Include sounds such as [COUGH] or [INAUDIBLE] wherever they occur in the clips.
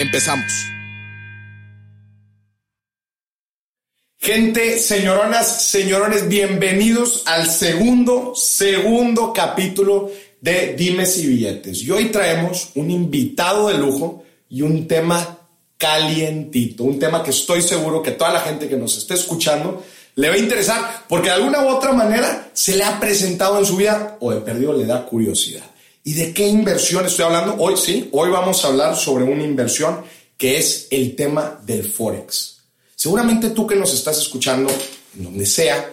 Empezamos. Gente, señoronas, señorones, bienvenidos al segundo, segundo capítulo de Dimes y Billetes. Y hoy traemos un invitado de lujo y un tema calientito, un tema que estoy seguro que toda la gente que nos esté escuchando le va a interesar porque de alguna u otra manera se le ha presentado en su vida o de perdido le da curiosidad. ¿Y de qué inversión estoy hablando? Hoy sí, hoy vamos a hablar sobre una inversión que es el tema del Forex. Seguramente tú que nos estás escuchando, en donde sea,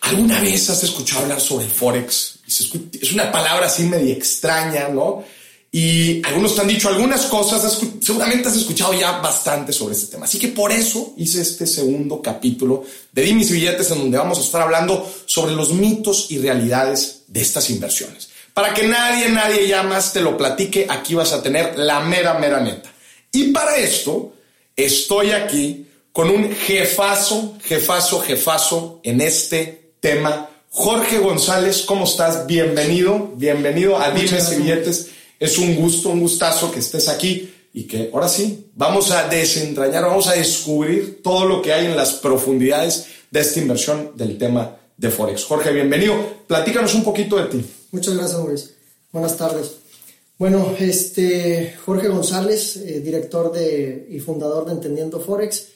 alguna vez has escuchado hablar sobre el Forex. Es una palabra así medio extraña, ¿no? Y algunos te han dicho algunas cosas, seguramente has escuchado ya bastante sobre este tema. Así que por eso hice este segundo capítulo de Di mis billetes en donde vamos a estar hablando sobre los mitos y realidades de estas inversiones. Para que nadie, nadie ya más te lo platique, aquí vas a tener la mera, mera neta. Y para esto estoy aquí con un jefazo, jefazo, jefazo en este tema. Jorge González, ¿cómo estás? Bienvenido, bienvenido a Dimes y Billetes. Es un gusto, un gustazo que estés aquí y que ahora sí, vamos a desentrañar, vamos a descubrir todo lo que hay en las profundidades de esta inversión del tema de Forex. Jorge, bienvenido. Platícanos un poquito de ti. Muchas gracias, Mauricio. Buenas tardes. Bueno, este Jorge González, eh, director de, y fundador de Entendiendo Forex.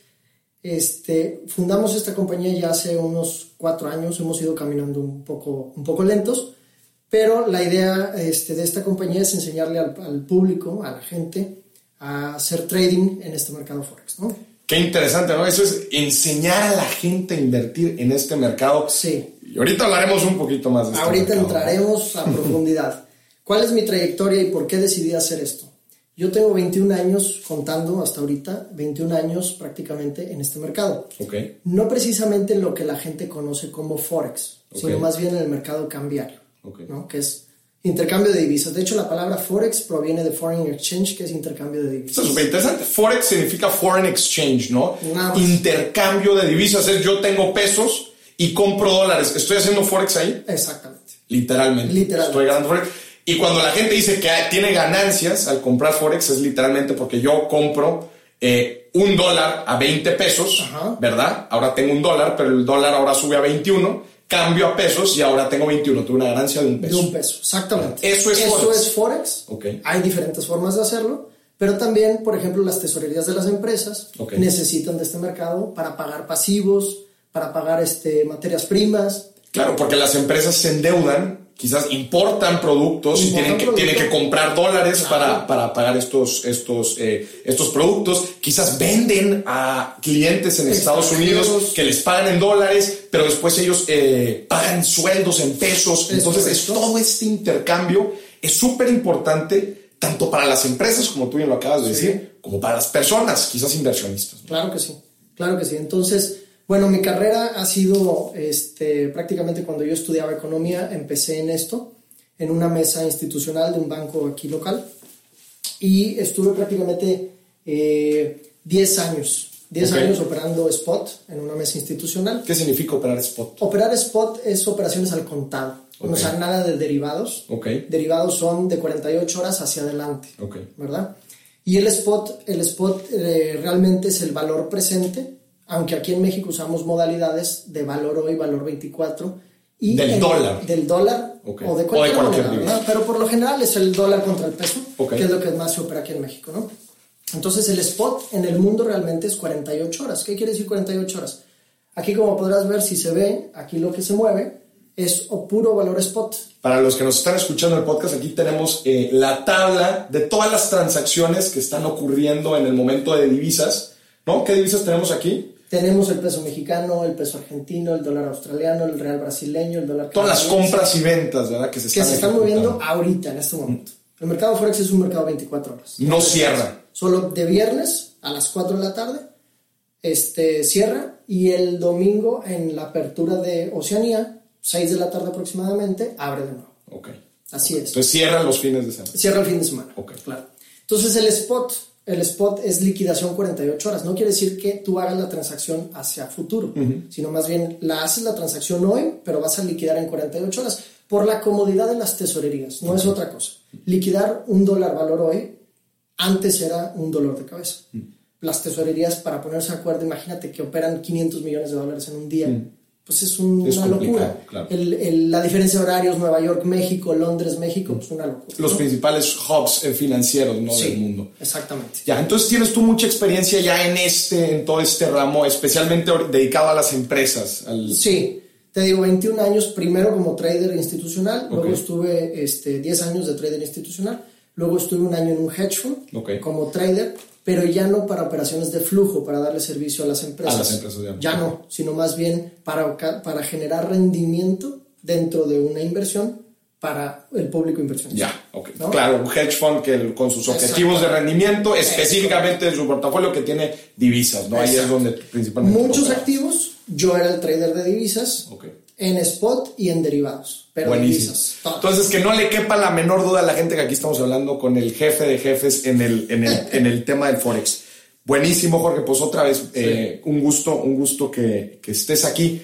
Este, fundamos esta compañía ya hace unos cuatro años, hemos ido caminando un poco, un poco lentos, pero la idea este, de esta compañía es enseñarle al, al, público, a la gente, a hacer trading en este mercado Forex. ¿no? Qué interesante, ¿no? Eso es enseñar a la gente a invertir en este mercado. Sí. Y ahorita hablaremos un poquito más de esto. Ahorita entraremos a [LAUGHS] profundidad. ¿Cuál es mi trayectoria y por qué decidí hacer esto? Yo tengo 21 años contando hasta ahorita, 21 años prácticamente en este mercado. Okay. No precisamente en lo que la gente conoce como Forex, okay. sino más bien en el mercado cambiario, okay. ¿no? que es intercambio de divisas. De hecho, la palabra Forex proviene de Foreign Exchange, que es intercambio de divisas. Esto es súper interesante. Forex significa Foreign Exchange, ¿no? Nada Intercambio de divisas. Es yo tengo pesos y compro dólares. ¿Estoy haciendo Forex ahí? Exactamente. Literalmente. Literalmente. Estoy ganando Forex. Y cuando la gente dice que tiene ganancias al comprar Forex, es literalmente porque yo compro eh, un dólar a 20 pesos, Ajá. ¿verdad? Ahora tengo un dólar, pero el dólar ahora sube a 21, cambio a pesos y ahora tengo 21. Tuve una ganancia de un peso. De un peso, exactamente. Eso es Eso Forex. es Forex. Ok. Hay diferentes formas de hacerlo, pero también, por ejemplo, las tesorerías de las empresas Ok. necesitan de este mercado para pagar pasivos, para pagar este, materias primas. Claro, porque las empresas se endeudan, quizás importan productos y tienen que, tienen que comprar dólares para, para pagar estos, estos, eh, estos productos. Quizás venden a clientes en Estados. Unidos que les pagan en dólares, pero después ellos eh, pagan sueldos en pesos. Es Entonces, es, todo este intercambio es súper importante, tanto para las empresas, como tú bien lo acabas de Sí. decir, como para las personas, quizás inversionistas. ¿no? Claro que sí, claro que sí. Entonces, bueno, mi carrera ha sido este, prácticamente cuando yo estudiaba economía, empecé en esto, en una mesa institucional de un banco aquí local, y estuve prácticamente eh, 10 años, 10 Ok. años operando spot en una mesa institucional. ¿Qué significa operar spot? Operar spot es operaciones al contado, Ok. o sea, nada de derivados. Ok, Derivados son de 48 horas hacia adelante. ok. ¿verdad? Y el spot, el spot eh, realmente es el valor presente, aunque aquí en México usamos modalidades de valor hoy, valor 24. Y Del dólar. Del dólar o de O de cualquier, cualquier moneda. Pero por lo general es el dólar contra el peso, que es lo que más se opera aquí en México, ¿no? Entonces el spot en el mundo realmente es 48 horas. ¿Qué quiere decir 48 horas? Aquí como podrás ver, si se ve, aquí lo que se mueve es o puro valor spot. Para los que nos están escuchando el podcast, aquí tenemos eh, la tabla de todas las transacciones que están ocurriendo en el momento de divisas, ¿no? ¿Qué divisas tenemos aquí? Tenemos el peso mexicano, el peso argentino, el dólar australiano, el real brasileño, el dólar Todas las compras y ventas, ¿verdad? Que se que están, se están moviendo ahorita, en este momento. El mercado Forex es un mercado 24 horas. No cierra. Solo de viernes a las 4 de la tarde este, cierra y el domingo en la apertura de Oceanía, 6 de la tarde aproximadamente, abre de nuevo. Ok. Así es. Entonces cierra los fines de semana. Cierra el fin de semana. Ok. Claro. Entonces el spot, el spot es liquidación 48 horas. No quiere decir que tú hagas la transacción hacia futuro, sino más bien la haces la transacción hoy, pero vas a liquidar en 48 horas por la comodidad de las tesorerías. No es otra cosa. Liquidar un dólar valor hoy antes era un dolor de cabeza. Las tesorerías, para ponerse de acuerdo, imagínate que operan 500 millones de dólares en un día. Pues es un- Es una locura. claro. El- el- la diferencia de horarios, Nueva York, México, Londres, México, pues una locura. Los ¿no? principales hubs eh, financieros ¿no? Sí, del mundo. Exactamente. Ya, entonces tienes tú mucha experiencia ya en este, en todo este ramo, especialmente dedicado a las empresas. al- Sí, te digo, 21 años primero como trader institucional, luego estuve este, 10 años de trader institucional, luego estuve un año en un hedge fund como trader, pero ya no para operaciones de flujo, para darle servicio a las empresas. A las empresas, ya. Ya no, sino más bien para, para generar rendimiento dentro de una inversión para el público inversionista. Ya, ok. ¿No? Claro, un hedge fund que el- con sus objetivos de rendimiento, específicamente en su portafolio que tiene divisas, ¿no? Ahí es Exacto. donde principalmente. Muchos operas. activos, yo era el trader de divisas, Ok. En spot y en derivados, pero Buenísimo. divisas. Entonces, que no le quepa la menor duda a la gente que aquí estamos hablando con el jefe de jefes en el, en el, en el tema del Forex. Buenísimo, Jorge. Pues otra vez, eh, un gusto, un gusto que, que estés aquí.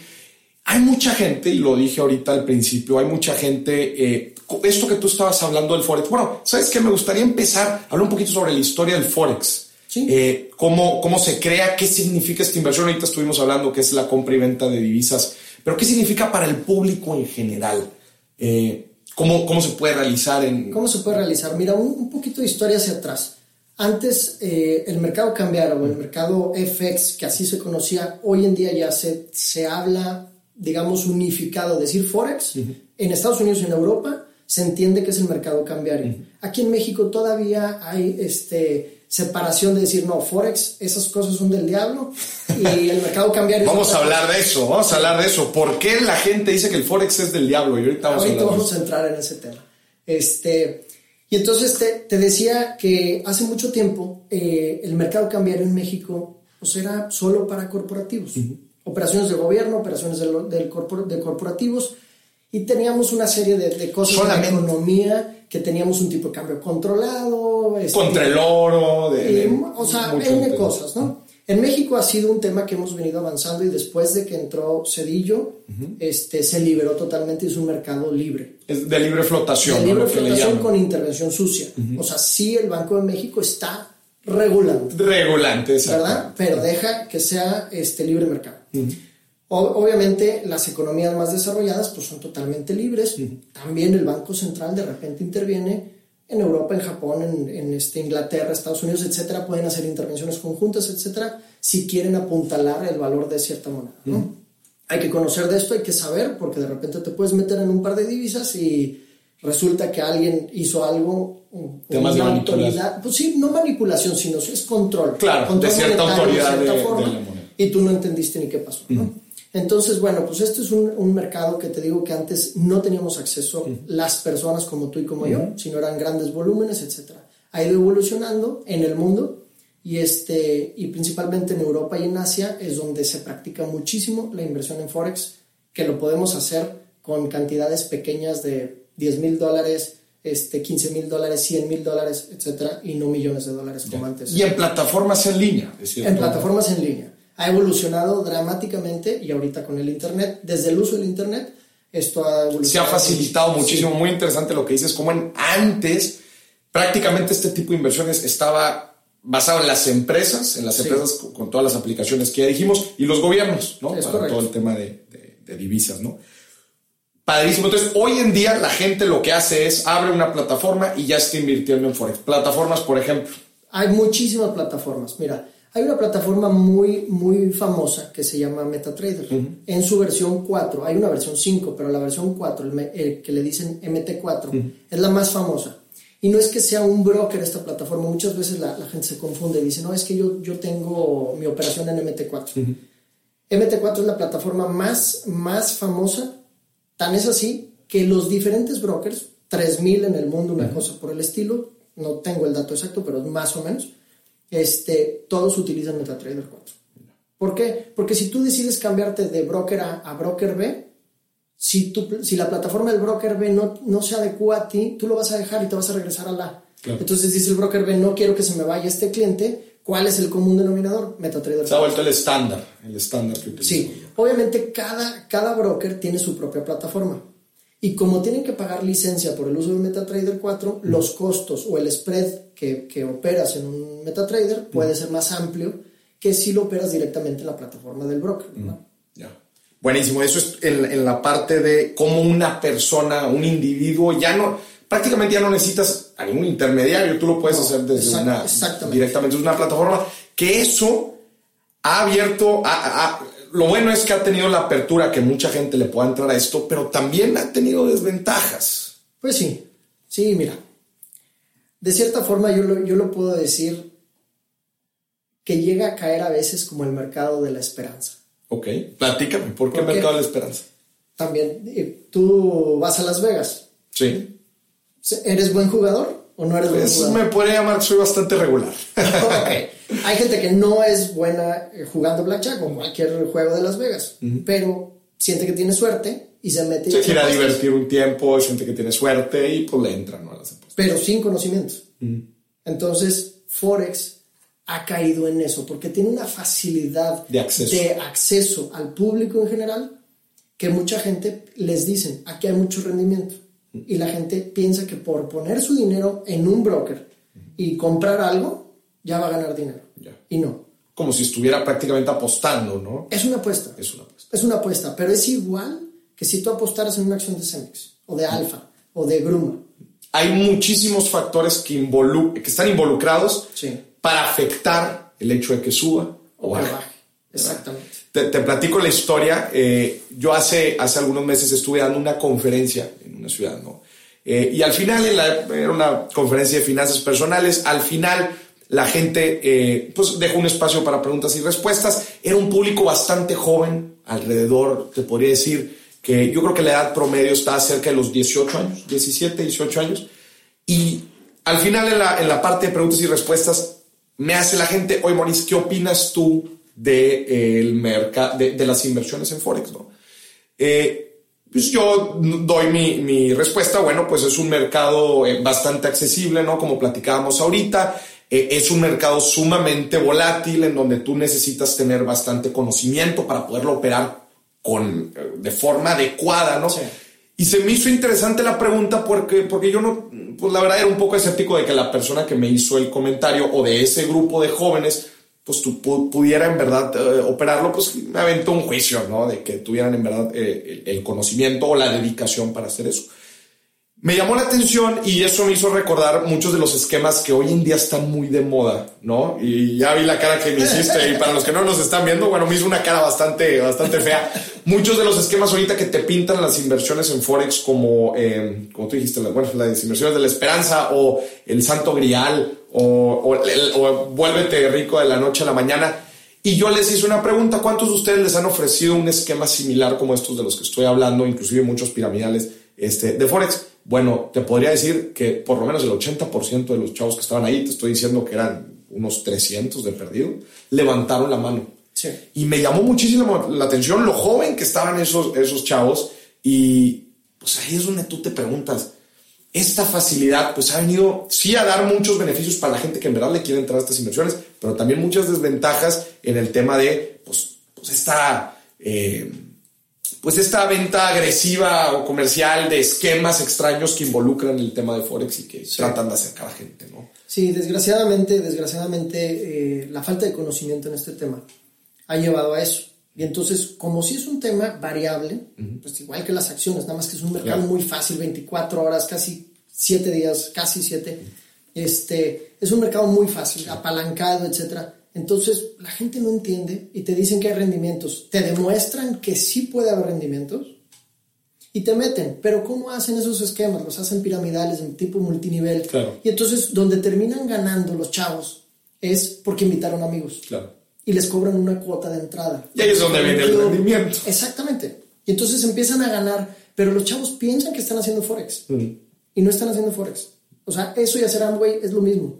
Hay mucha gente, y lo dije ahorita al principio, hay mucha gente, eh, esto que tú estabas hablando del Forex. Bueno, ¿sabes qué? Me gustaría empezar a hablar un poquito sobre la historia del Forex. Sí. Eh, cómo, cómo se crea, qué significa esta inversión. Ahorita estuvimos hablando que es la compra y venta de divisas, pero qué significa para el público en general. Eh, ¿cómo, ¿Cómo se puede realizar en... ¿Cómo se puede realizar? Mira, un, un poquito de historia hacia atrás. Antes, eh, el mercado cambiario o el mercado FX, que así se conocía, hoy en día ya se, se habla, digamos, unificado, decir Forex. En Estados Unidos y en Europa se entiende que es el mercado cambiario. Aquí en México todavía hay este, separación de decir, no, Forex, esas cosas son del diablo y el mercado cambiario [LAUGHS] Vamos a hablar de eso, vamos a hablar de eso. ¿Por qué la gente dice que el Forex es del diablo? Y ahorita vamos a Ahorita de vamos a entrar en ese tema. Este, y entonces te, te decía que hace mucho tiempo eh, el mercado cambiario en México pues era solo para corporativos. Operaciones de gobierno, operaciones de, lo- del corpor- de corporativos. Y teníamos una serie de, de cosas Solamente. de economía, que teníamos un tipo de cambio controlado. este, Contra el oro, de, de- o sea, N cosas, ¿no? En México ha sido un tema que hemos venido avanzando y después de que entró Cedillo, este, se liberó totalmente y es un mercado libre. Es de libre flotación, De libre flotación con intervención sucia. O sea, sí el Banco de México está regulando, Regulante, exacto. ¿verdad? Pero deja que sea este libre mercado. Obviamente las economías más desarrolladas pues son totalmente libres. También el Banco Central de repente interviene en Europa, en Japón, en, en, este, Inglaterra, Estados Unidos, etcétera, pueden hacer intervenciones conjuntas, etcétera, si quieren apuntalar el valor de cierta moneda, ¿no? Hay que conocer de esto, hay que saber, porque de repente te puedes meter en un par de divisas y resulta que alguien hizo algo, Temas de autoridad, pues sí, no manipulación, sino es control. Claro, Control de cierta monetario, autoridad cierta de- de forma, la moneda. y tú no entendiste ni qué pasó, ¿no? Entonces, bueno, pues este es un, un mercado que te digo que antes no teníamos acceso las personas como tú y como yo, sino eran grandes volúmenes, etcétera. Ha ido evolucionando en el mundo y, este, y principalmente en Europa y en Asia es donde se practica muchísimo la inversión en Forex, que lo podemos hacer con cantidades pequeñas de 10 mil dólares, este, 15 mil dólares, 100 mil dólares, etcétera, y no millones de dólares como antes. Y en plataformas en línea, es cierto. En plataformas en línea. Ha evolucionado dramáticamente y ahorita con el Internet, desde el uso del Internet, esto ha evolucionado. Se ha facilitado muchísimo, muy interesante lo que dices, como en antes prácticamente este tipo de inversiones estaba basado en las empresas, en las Sí. empresas con, con todas las aplicaciones que ya dijimos, y los gobiernos, ¿no? Es Para correcto. todo el tema de, de- de divisas, ¿no? Padrísimo. Entonces, hoy en día la gente lo que hace es abre una plataforma y ya está invirtiendo en Forex. Plataformas, por ejemplo. Hay muchísimas plataformas. Mira, hay una plataforma muy, muy famosa que se llama MetaTrader. En su versión 4, hay una versión 5, pero la versión 4, el, que le dicen MT4, es la más famosa. Y no es que sea un broker esta plataforma, muchas veces la, la gente se confunde y dice, no, es que yo, yo tengo mi operación en MT4. MT4 es la plataforma más, más famosa, tan es así que los diferentes brokers 3.000 en el mundo, una cosa por el estilo. No tengo el dato exacto, pero más o menos. Este, todos utilizan MetaTrader 4. ¿Por qué? Porque si tú decides cambiarte de broker A a broker B, si, tu, si la plataforma del broker B no, no se adecua a ti, tú lo vas a dejar y te vas a regresar a la. Entonces dice el broker B, no quiero que se me vaya este cliente. ¿Cuál es el común denominador? MetaTrader. Se ha vuelto el estándar, el estándar que Sí, obviamente cada, cada broker tiene su propia plataforma. Y como tienen que pagar licencia por el uso de MetaTrader 4, los costos o el spread que, que operas en un MetaTrader puede ser más amplio que si lo operas directamente en la plataforma del broker. Ya. Buenísimo, eso es en, en, la parte de cómo una persona, un individuo, ya no, prácticamente ya no necesitas a ningún intermediario, tú lo puedes hacer desde una, directamente. Desde una plataforma, que eso ha abierto, a, lo bueno es que ha tenido la apertura que mucha gente le pueda entrar a esto, pero también ha tenido desventajas. Pues sí, sí, mira, de cierta forma yo lo, yo lo puedo decir que llega a caer a veces como el mercado de la esperanza. Ok, platícame, ¿por qué el mercado de la esperanza? También, eh, tú vas a Las Vegas. Sí. ¿Eres buen jugador o no eres buen pues, jugador? me puede llamar, soy bastante regular. okay. Hay gente que no es buena eh, jugando blackjack o cualquier juego de Las Vegas, pero siente que tiene suerte y se mete. Se quiere divertir un tiempo, siente que tiene suerte y pues le entra ¿no? a las apuestas. Pero sin conocimiento. Entonces, Forex ha caído en eso porque tiene una facilidad de acceso. de acceso al público en general que mucha gente les dicen, aquí hay mucho rendimiento. Y la gente piensa que por poner su dinero en un broker y comprar algo, ya va a ganar dinero. Ya. Y no. Como si estuviera prácticamente apostando, ¿no? Es una apuesta. Es una apuesta. Es una apuesta, pero es igual que si tú apostaras en una acción de Cemex, o de Alfa, o de Gruma. Hay muchísimos factores que, involu que están involucrados Sí. para afectar el hecho de que suba o O que baje. Exactamente. Te, te platico la historia. Eh, yo hace, hace algunos meses estuve dando una conferencia en una ciudad, ¿no? Eh, y al final, en la- era una conferencia de finanzas personales, al final la gente eh, pues dejó un espacio para preguntas y respuestas. Era un público bastante joven, alrededor, te podría decir, que yo creo que la edad promedio está cerca de los 18 años, 17, 18 años. Y al final, en la, en la parte de preguntas y respuestas, me hace la gente, oye, Maurice, ¿qué opinas tú de, el merca- de, de las inversiones en Forex? ¿no? Eh, pues yo doy mi, mi respuesta, bueno, pues es un mercado eh, bastante accesible, ¿no? Como platicábamos ahorita, eh, es un mercado sumamente volátil en donde tú necesitas tener bastante conocimiento para poderlo operar con, de forma adecuada, ¿no? Sí. Y se me hizo interesante la pregunta porque, porque yo no, pues la verdad era un poco escéptico de que la persona que me hizo el comentario o de ese grupo de jóvenes, pues tú pu- pudiera en verdad eh, operarlo, pues me aventó un juicio, ¿no? De que tuvieran en verdad eh, el conocimiento o la dedicación para hacer eso. Me llamó la atención y eso me hizo recordar muchos de los esquemas que hoy en día están muy de moda, ¿no? Y ya vi la cara que me hiciste y para los que no nos están viendo, bueno, me hizo una cara bastante, bastante fea. Muchos de los esquemas ahorita que te pintan las inversiones en Forex como, eh, como tú dijiste, bueno, las inversiones de la esperanza o el santo grial o, o, el- vuélvete rico de la noche a la mañana. Y yo les hice una pregunta, ¿cuántos de ustedes les han ofrecido un esquema similar como estos de los que estoy hablando, inclusive muchos piramidales este, de Forex? Bueno, te podría decir que por lo menos el 80% de los chavos que estaban ahí, te estoy diciendo que eran unos 300 de perdido, levantaron la mano. Sí. Y me llamó muchísimo la atención lo joven que estaban esos, esos chavos. Y pues ahí es donde tú te preguntas, esta facilidad pues ha venido sí a dar muchos beneficios para la gente que en verdad le quiere entrar a estas inversiones, pero también muchas desventajas en el tema de pues, pues esta... eh, pues esta venta agresiva o comercial de esquemas extraños que involucran el tema de Forex y que tratan de acercar a gente, ¿no? Sí, desgraciadamente, desgraciadamente, eh, la falta de conocimiento en este tema ha llevado a eso. Y entonces, como si es un tema variable, pues igual que las acciones, nada más que es un mercado Claro. muy fácil, 24 horas, casi 7 días, casi 7, este, es un mercado muy fácil, apalancado, etcétera. Entonces, la gente no entiende y te dicen que hay rendimientos. Te demuestran que sí puede haber rendimientos y te meten. Pero ¿cómo hacen esos esquemas? Los hacen piramidales en tipo multinivel. Claro. Y entonces, donde terminan ganando los chavos es porque invitaron amigos Claro. y les cobran una cuota de entrada. Y ahí es donde viene el rendimiento. Exactamente. Y entonces empiezan a ganar, pero los chavos piensan que están haciendo Forex. Y y no están haciendo Forex. O sea, eso y hacer Amway es lo mismo.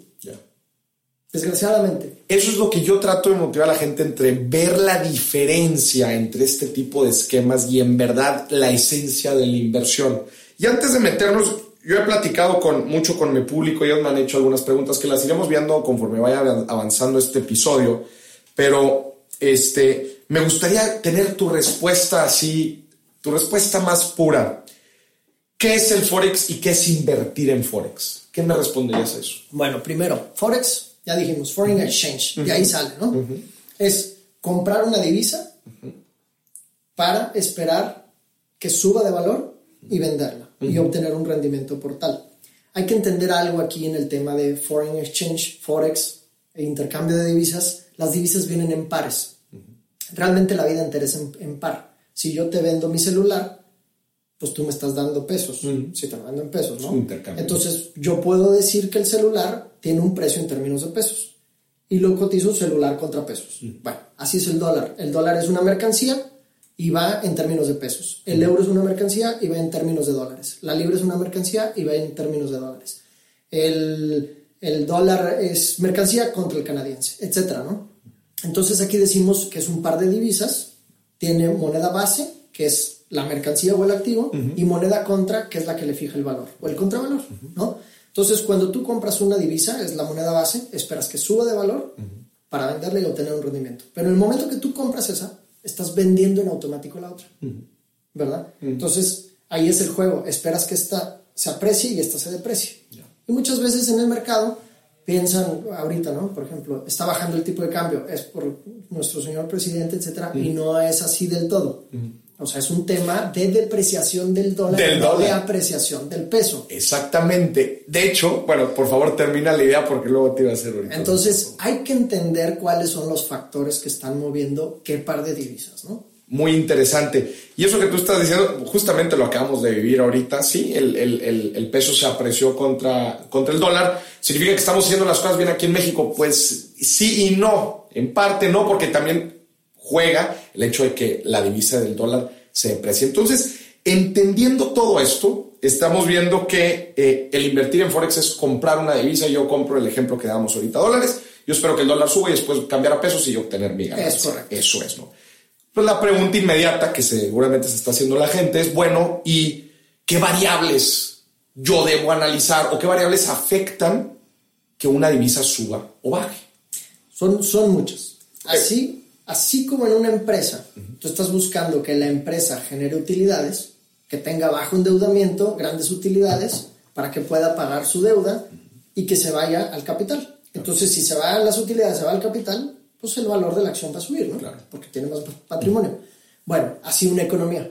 Desgraciadamente. Eso es lo que yo trato de motivar a la gente entre ver la diferencia entre este tipo de esquemas y en verdad la esencia de la inversión. Y antes de meternos, yo he platicado con, mucho con mi público, ellos me han hecho algunas preguntas que las iremos viendo conforme vaya avanzando este episodio, pero este, me gustaría tener tu respuesta así, tu respuesta más pura. ¿Qué es el Forex y qué es invertir en Forex? ¿Qué me responderías a eso? Bueno, primero, Forex ya dijimos, foreign exchange, de ahí sale, ¿no? Es comprar una divisa para esperar que suba de valor y venderla y obtener un rendimiento por tal. Hay que entender algo aquí en el tema de foreign exchange, forex e intercambio de divisas. Las divisas vienen en pares. Realmente la vida entera es en, par. Si yo te vendo mi celular, pues tú me estás dando pesos. Si te lo vendo en pesos, ¿no? Entonces yo puedo decir que el celular tiene un precio en términos de pesos. Y lo cotizo celular contra pesos. Bueno, así es el dólar. El dólar es una mercancía y va en términos de pesos. El euro es una mercancía y va en términos de dólares. La libra es una mercancía y va en términos de dólares. El, el dólar es mercancía contra el canadiense, etcétera, ¿no? Entonces aquí decimos que es un par de divisas, tiene moneda base, que es la mercancía o el activo, y moneda contra, que es la que le fija el valor, o el contravalor, ¿no? Entonces, cuando tú compras una divisa, es la moneda base, esperas que suba de valor para venderla y obtener un rendimiento. Pero en el momento que tú compras esa, estás vendiendo en automático la otra. ¿Verdad? Entonces, ahí es el juego. Esperas que esta se aprecie y esta se deprecie. Y muchas veces en el mercado piensan, ahorita, ¿no? Por ejemplo, está bajando el tipo de cambio, es por nuestro señor presidente, etcétera, y no es así del todo. O sea, es un tema de depreciación del dólar, del no de apreciación del peso. Exactamente. De hecho, bueno, por favor termina la idea porque luego te iba a hacer ahorita. Entonces, hay que entender cuáles son los factores que están moviendo qué par de divisas, ¿no? Muy interesante. Y eso que tú estás diciendo, justamente lo acabamos de vivir ahorita, sí, el, el, el, peso se apreció contra, contra el dólar. ¿Significa que estamos haciendo las cosas bien aquí en México? Pues sí y no. En parte no, porque también juega el hecho de que la divisa del dólar se deprecia. Entonces, entendiendo todo esto, estamos viendo que eh, el invertir en Forex es comprar una divisa. Yo compro el ejemplo que damos ahorita, dólares. Yo espero que el dólar suba y después cambiar a pesos y obtener mi ganancia. Eso es, ¿no? Pues la pregunta inmediata que seguramente se está haciendo la gente es, bueno, ¿y qué variables yo debo analizar o qué variables afectan que una divisa suba o baje? Son, son muchas. Así, Así como en una empresa, tú estás buscando que la empresa genere utilidades, que tenga bajo endeudamiento, grandes utilidades, para que pueda pagar su deuda y que se vaya al capital. Entonces, si se van las utilidades, se va al capital, pues el valor de la acción va a subir, ¿no? Porque tiene más patrimonio. Bueno, así una economía.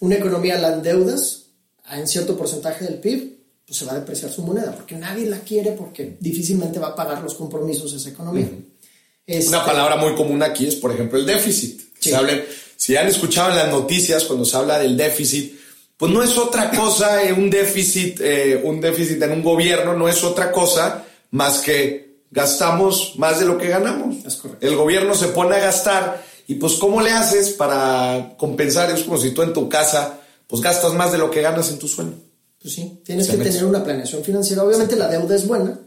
Una economía la endeudas en cierto porcentaje del PIB, pues se va a depreciar su moneda, porque nadie la quiere porque difícilmente va a pagar los compromisos de esa economía. Este, palabra muy común aquí es, por ejemplo, el déficit. si han escuchado en las noticias cuando se habla del déficit, pues no es otra cosa eh, un déficit, eh, un déficit en un gobierno, no es otra cosa más que gastamos más de lo que ganamos. El gobierno se pone a gastar y pues ¿cómo le haces para compensar? Es como si tú en tu casa pues gastas más de lo que ganas en tu sueño. Pues sí, tienes que tener una planeación financiera. Obviamente la deuda es buena,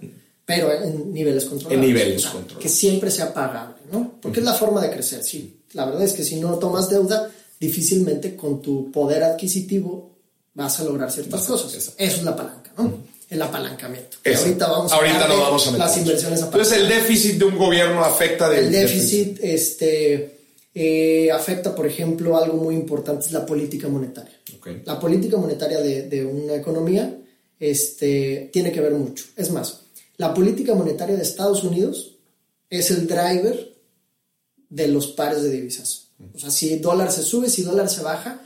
pero en niveles controlados. En niveles controlados. Que siempre sea pagable, ¿no? Porque es la forma de crecer, sí. La verdad es que si no tomas deuda, difícilmente con tu poder adquisitivo vas a lograr ciertas cosas. Eso es la palanca, ¿no? El apalancamiento. Ahorita vamos a Ahorita no vamos a meter. las inversiones Entonces el déficit de un gobierno afecta de El déficit, este, eh, afecta, por ejemplo, algo muy importante es la política monetaria. La política monetaria de, de una economía este, tiene que ver mucho. Es más, la política monetaria de Estados Unidos es el driver de los pares de divisas. O sea, si dólar se sube, si dólar se baja,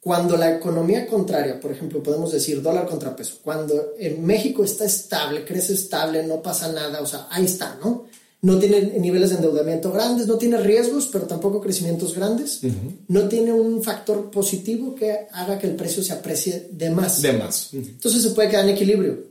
cuando la economía contraria, por ejemplo, podemos decir dólar contra peso, cuando en México está estable, crece estable, no pasa nada, o sea, ahí está, ¿no? No tiene niveles de endeudamiento grandes, no tiene riesgos, pero tampoco crecimientos grandes, no tiene un factor positivo que haga que el precio se aprecie de más. De más. Entonces se puede quedar en equilibrio.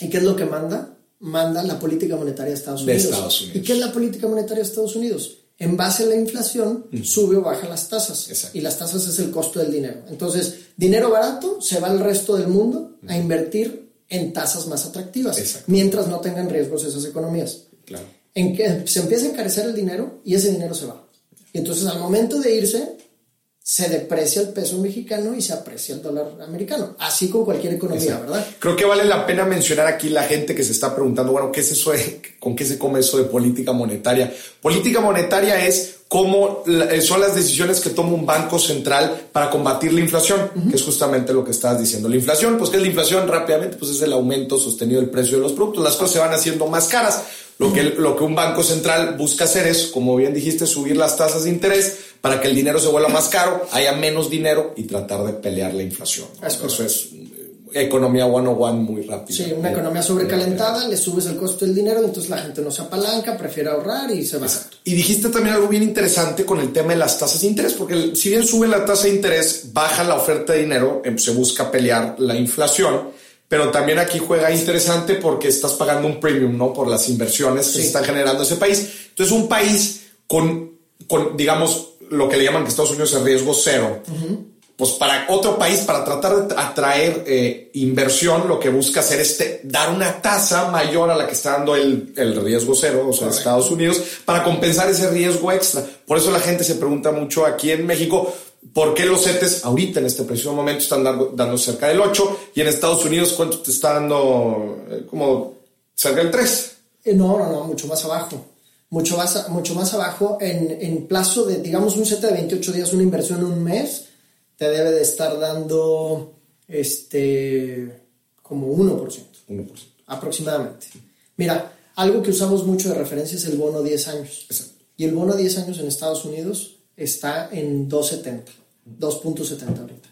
¿Y qué es lo que manda? Manda la política monetaria de Estados Unidos. ¿Y qué es la política monetaria de Estados Unidos? En base a la inflación, sube o baja las tasas. Y las tasas es el costo del dinero. Entonces, dinero barato se va al resto del mundo a invertir en tasas más atractivas, Exacto. mientras no tengan riesgos esas economías. Claro. En que se empieza a encarecer el dinero y ese dinero se va. Y entonces al momento de irse, se deprecia el peso mexicano y se aprecia el dólar americano. Así con cualquier economía, Exacto. ¿verdad? Creo que vale la pena mencionar aquí la gente que se está preguntando, bueno, ¿qué es eso de, con qué se come eso de política monetaria? Política monetaria es cómo eh, son las decisiones que toma un banco central para combatir la inflación, que es justamente lo que estabas diciendo. La inflación, pues ¿qué es la inflación? Rápidamente, pues es el aumento sostenido del precio de los productos. Las cosas se van haciendo más caras. Lo que, lo que un banco central busca hacer es, como bien dijiste, subir las tasas de interés para que el dinero se vuelva más caro, haya menos dinero y tratar de pelear la inflación. ¿no? Es. Eso es eh, economía 101 muy rápido. Sí, una economía sobrecalentada, le subes el costo del dinero, entonces la gente no se apalanca, prefiere ahorrar y se va. Y dijiste también algo bien interesante con el tema de las tasas de interés, porque si bien sube la tasa de interés, baja la oferta de dinero, em, se busca pelear la inflación, pero también aquí juega interesante porque estás pagando un premium, ¿no? Por las inversiones que Sí. se están generando en ese país. Entonces, un país con, con, digamos, lo que le llaman que Estados Unidos es riesgo cero. Pues para otro país, para tratar de atraer eh, inversión, lo que busca hacer es te- dar una tasa mayor a la que está dando el, el riesgo cero, o sea, Correcto. Estados Unidos, para compensar ese riesgo extra. Por eso la gente se pregunta mucho aquí en México, ¿por qué los CETES ahorita en este preciso momento están dando, dando cerca del 8 y en Estados Unidos cuánto te está dando? Eh, como cerca del 3. Eh, No, no, no, mucho más abajo. Mucho más, mucho más abajo en, en plazo de, digamos, un set de 28 días, una inversión en un mes, te debe de estar dando este como 1%. 1%. aproximadamente. Mira, algo que usamos mucho de referencia es el bono 10 años. Exacto. Y el bono 10 años en Estados Unidos está en 2.70, 2.70 ahorita.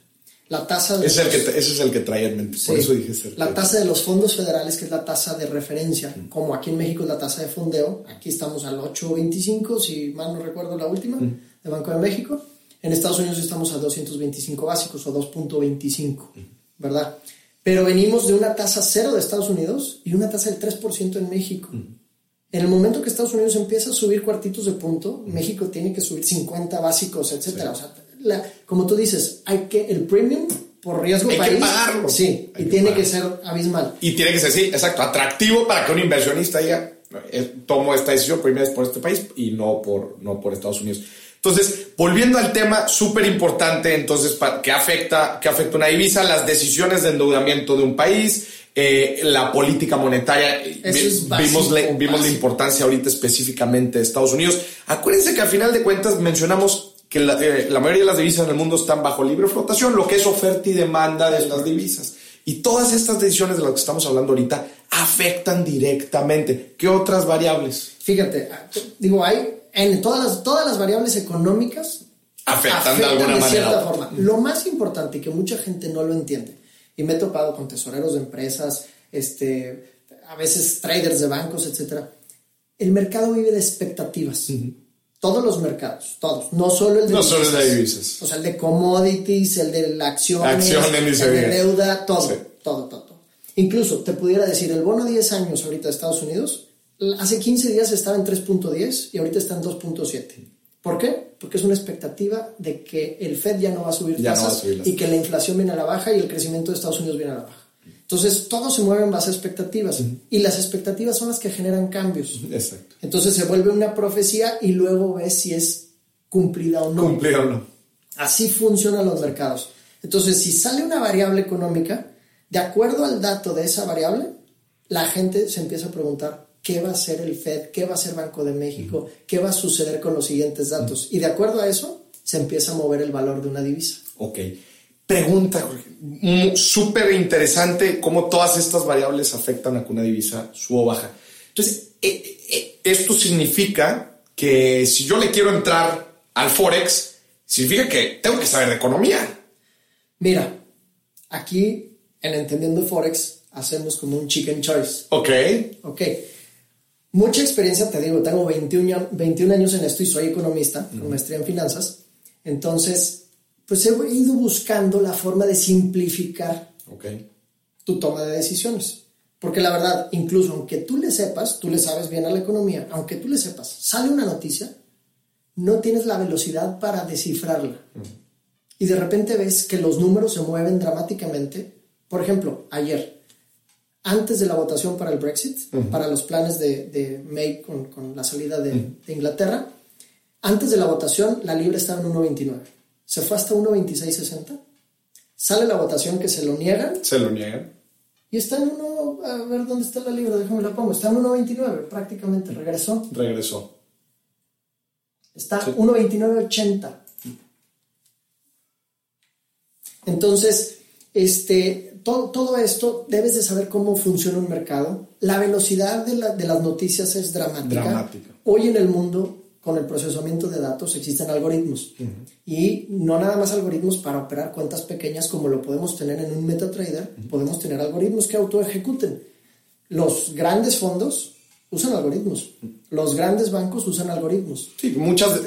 La tasa de Es el los- que, te- ese es el que traía en mente, por eso dije. La tasa de los fondos federales, que es la tasa de referencia, como aquí en México es la tasa de fondeo, aquí estamos al 8.25, si mal no recuerdo la última, de Banco de México. En Estados Unidos estamos a 225 básicos o 2.25, ¿verdad? Pero venimos de una tasa cero de Estados Unidos y una tasa del 3% en México. En el momento que Estados Unidos empieza a subir cuartitos de punto, México tiene que subir 50 básicos, etcétera. O sea, la- como tú dices, hay que el premium por riesgo Hay que pagarlo. sí, Hay y que tiene pagarlo. que ser abismal. Y tiene que ser, sí, exacto, atractivo para que un inversionista diga, eh, tomo esta decisión primero es por este país y no por, no por Estados Unidos. Entonces, volviendo al tema súper importante, entonces, ¿qué afecta, qué afecta una divisa? Las decisiones de endeudamiento de un país, eh, la política monetaria. Es vimos, la, básico, vimos la importancia ahorita específicamente de Estados Unidos. Acuérdense que a final de cuentas mencionamos que la, eh, la mayoría de las divisas en el mundo están bajo libre flotación, lo que es oferta y demanda de las divisas. Y todas estas decisiones de las que estamos hablando ahorita afectan directamente. ¿Qué otras variables? Fíjate, digo, hay en todas las, todas las variables económicas Afectan de alguna manera. cierta forma. Lo más importante y que mucha gente no lo entiende, y me he topado con tesoreros de empresas, este, a veces traders de bancos, etcétera. El mercado vive de expectativas. Todos los mercados, todos, no solo el de No solo el de divisas. O sea, el de commodities, el de la acción, Acción, el de deuda, todo, Sí. todo, todo, todo. Incluso te pudiera decir, el bono 10 años ahorita de Estados Unidos, hace 15 días estaba en 3.10 y ahorita está en 2.7. ¿Por qué? Porque es una expectativa de que el Fed ya no va a subir no tasas y que la inflación viene a la baja y el crecimiento de Estados Unidos viene a la baja. Entonces, todo se mueve en base a expectativas y las expectativas son las que generan cambios. Exacto. Entonces se vuelve una profecía y luego ves si es cumplida o no. Cumplir o no. Así funcionan los mercados. Entonces, si sale una variable económica, de acuerdo al dato de esa variable, la gente se empieza a preguntar qué va a hacer el Fed, qué va a hacer Banco de México, qué va a suceder con los siguientes datos. Y de acuerdo a eso, se empieza a mover el valor de una divisa. Ok. Pregunta. Mm, súper interesante cómo todas estas variables afectan a que una divisa suba o baja. Entonces, eh, eh, esto significa que si yo le quiero entrar al Forex, significa que tengo que saber de economía. Mira, aquí en Entendiendo Forex hacemos como un chicken choice. Ok. Ok. Mucha experiencia, te digo, tengo 21, años- 21 años en esto y soy economista, con maestría en finanzas. Entonces, pues he ido buscando la forma de simplificar Ok. tu toma de decisiones. Porque la verdad, incluso aunque tú le sepas, tú le sabes bien a la economía, aunque tú le sepas, sale una noticia, no tienes la velocidad para descifrarla. Y de repente ves que los números se mueven dramáticamente. Por ejemplo, ayer, antes de la votación para el Brexit, para los planes de, de May con, con, la salida de, de, Inglaterra. Antes de la votación, la libra estaba en 1.29. Se fue hasta 1.2660. Sale la votación que se lo niegan. Se lo niegan. Y está en 1, a ver dónde está la libra, déjame la pongo. Está en 1.29, prácticamente, regresó. Regresó. Está 1.2980. Entonces, este, todo, todo, esto debes de saber cómo funciona un mercado. La velocidad de, la, de las noticias es dramática. Dramática. Hoy en el mundo, con el procesamiento de datos, existen algoritmos. Y no nada más algoritmos para operar cuentas pequeñas como lo podemos tener en un MetaTrader. Podemos tener algoritmos que autoejecuten. Los grandes fondos usan algoritmos. Los grandes bancos usan algoritmos. Sí, muchas,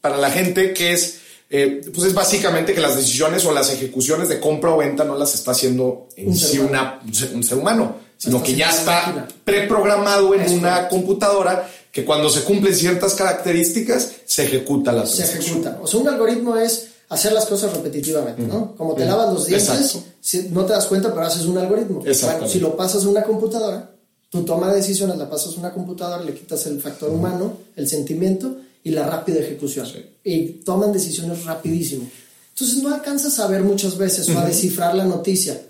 para la gente que es eh, pues es básicamente que las decisiones o las ejecuciones de compra o venta no las está haciendo en un sí ser una, un ser humano, sino que ya está preprogramado en una computadora que cuando se cumplen ciertas características se ejecuta la Se ejecuta. O sea, un algoritmo es hacer las cosas repetitivamente, ¿no? Como te lavas los dientes, si no te das cuenta, pero haces un algoritmo. Bueno, si lo pasas a una computadora, tu toma de decisiones la pasas a una computadora, le quitas el factor humano, el sentimiento, y la rápida ejecución. Y toman decisiones rapidísimo. Entonces no alcanzas a ver muchas veces o a descifrar la noticia.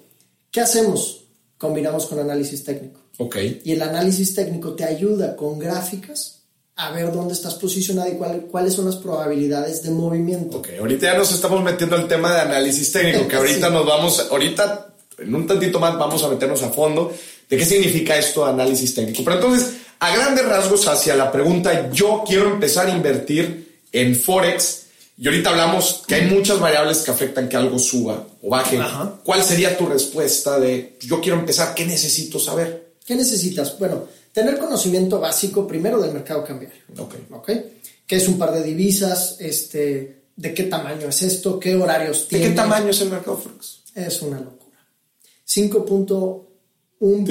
¿Qué hacemos? Combinamos con análisis técnico. Okay. Y el análisis técnico te ayuda con gráficas a ver dónde estás posicionado y cuáles son las probabilidades de movimiento. Ok, ahorita ya nos estamos metiendo al tema de análisis técnico, que ahorita nos vamos, ahorita en un tantito más vamos a meternos a fondo de qué significa esto de análisis técnico. Pero entonces, a grandes rasgos hacia la pregunta, yo quiero empezar a invertir en Forex y ahorita hablamos que hay muchas variables que afectan que algo suba o baje. ¿Cuál sería tu respuesta de yo quiero empezar? ¿Qué necesito saber? ¿Qué necesitas? Bueno, tener conocimiento básico primero del mercado cambiario. Ok. ¿Ok? ¿Qué es un par de divisas? Este, ¿De qué tamaño es esto? ¿Qué horarios tiene? ¿De qué tamaño es el mercado Forex? Es una locura. 5 un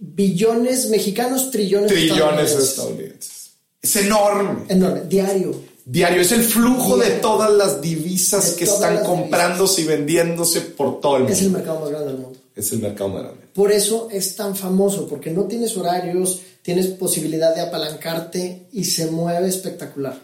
billones mexicanos, trillones, trillones estadounidenses. Es enorme. Enorme, diario. Diario, es el flujo de todas las divisas que están comprándose y vendiéndose por todo el mundo. Es el mercado más grande del mundo. Es el mercado más grande. Por eso es tan famoso, porque no tienes horarios, tienes posibilidad de apalancarte y se mueve espectacular.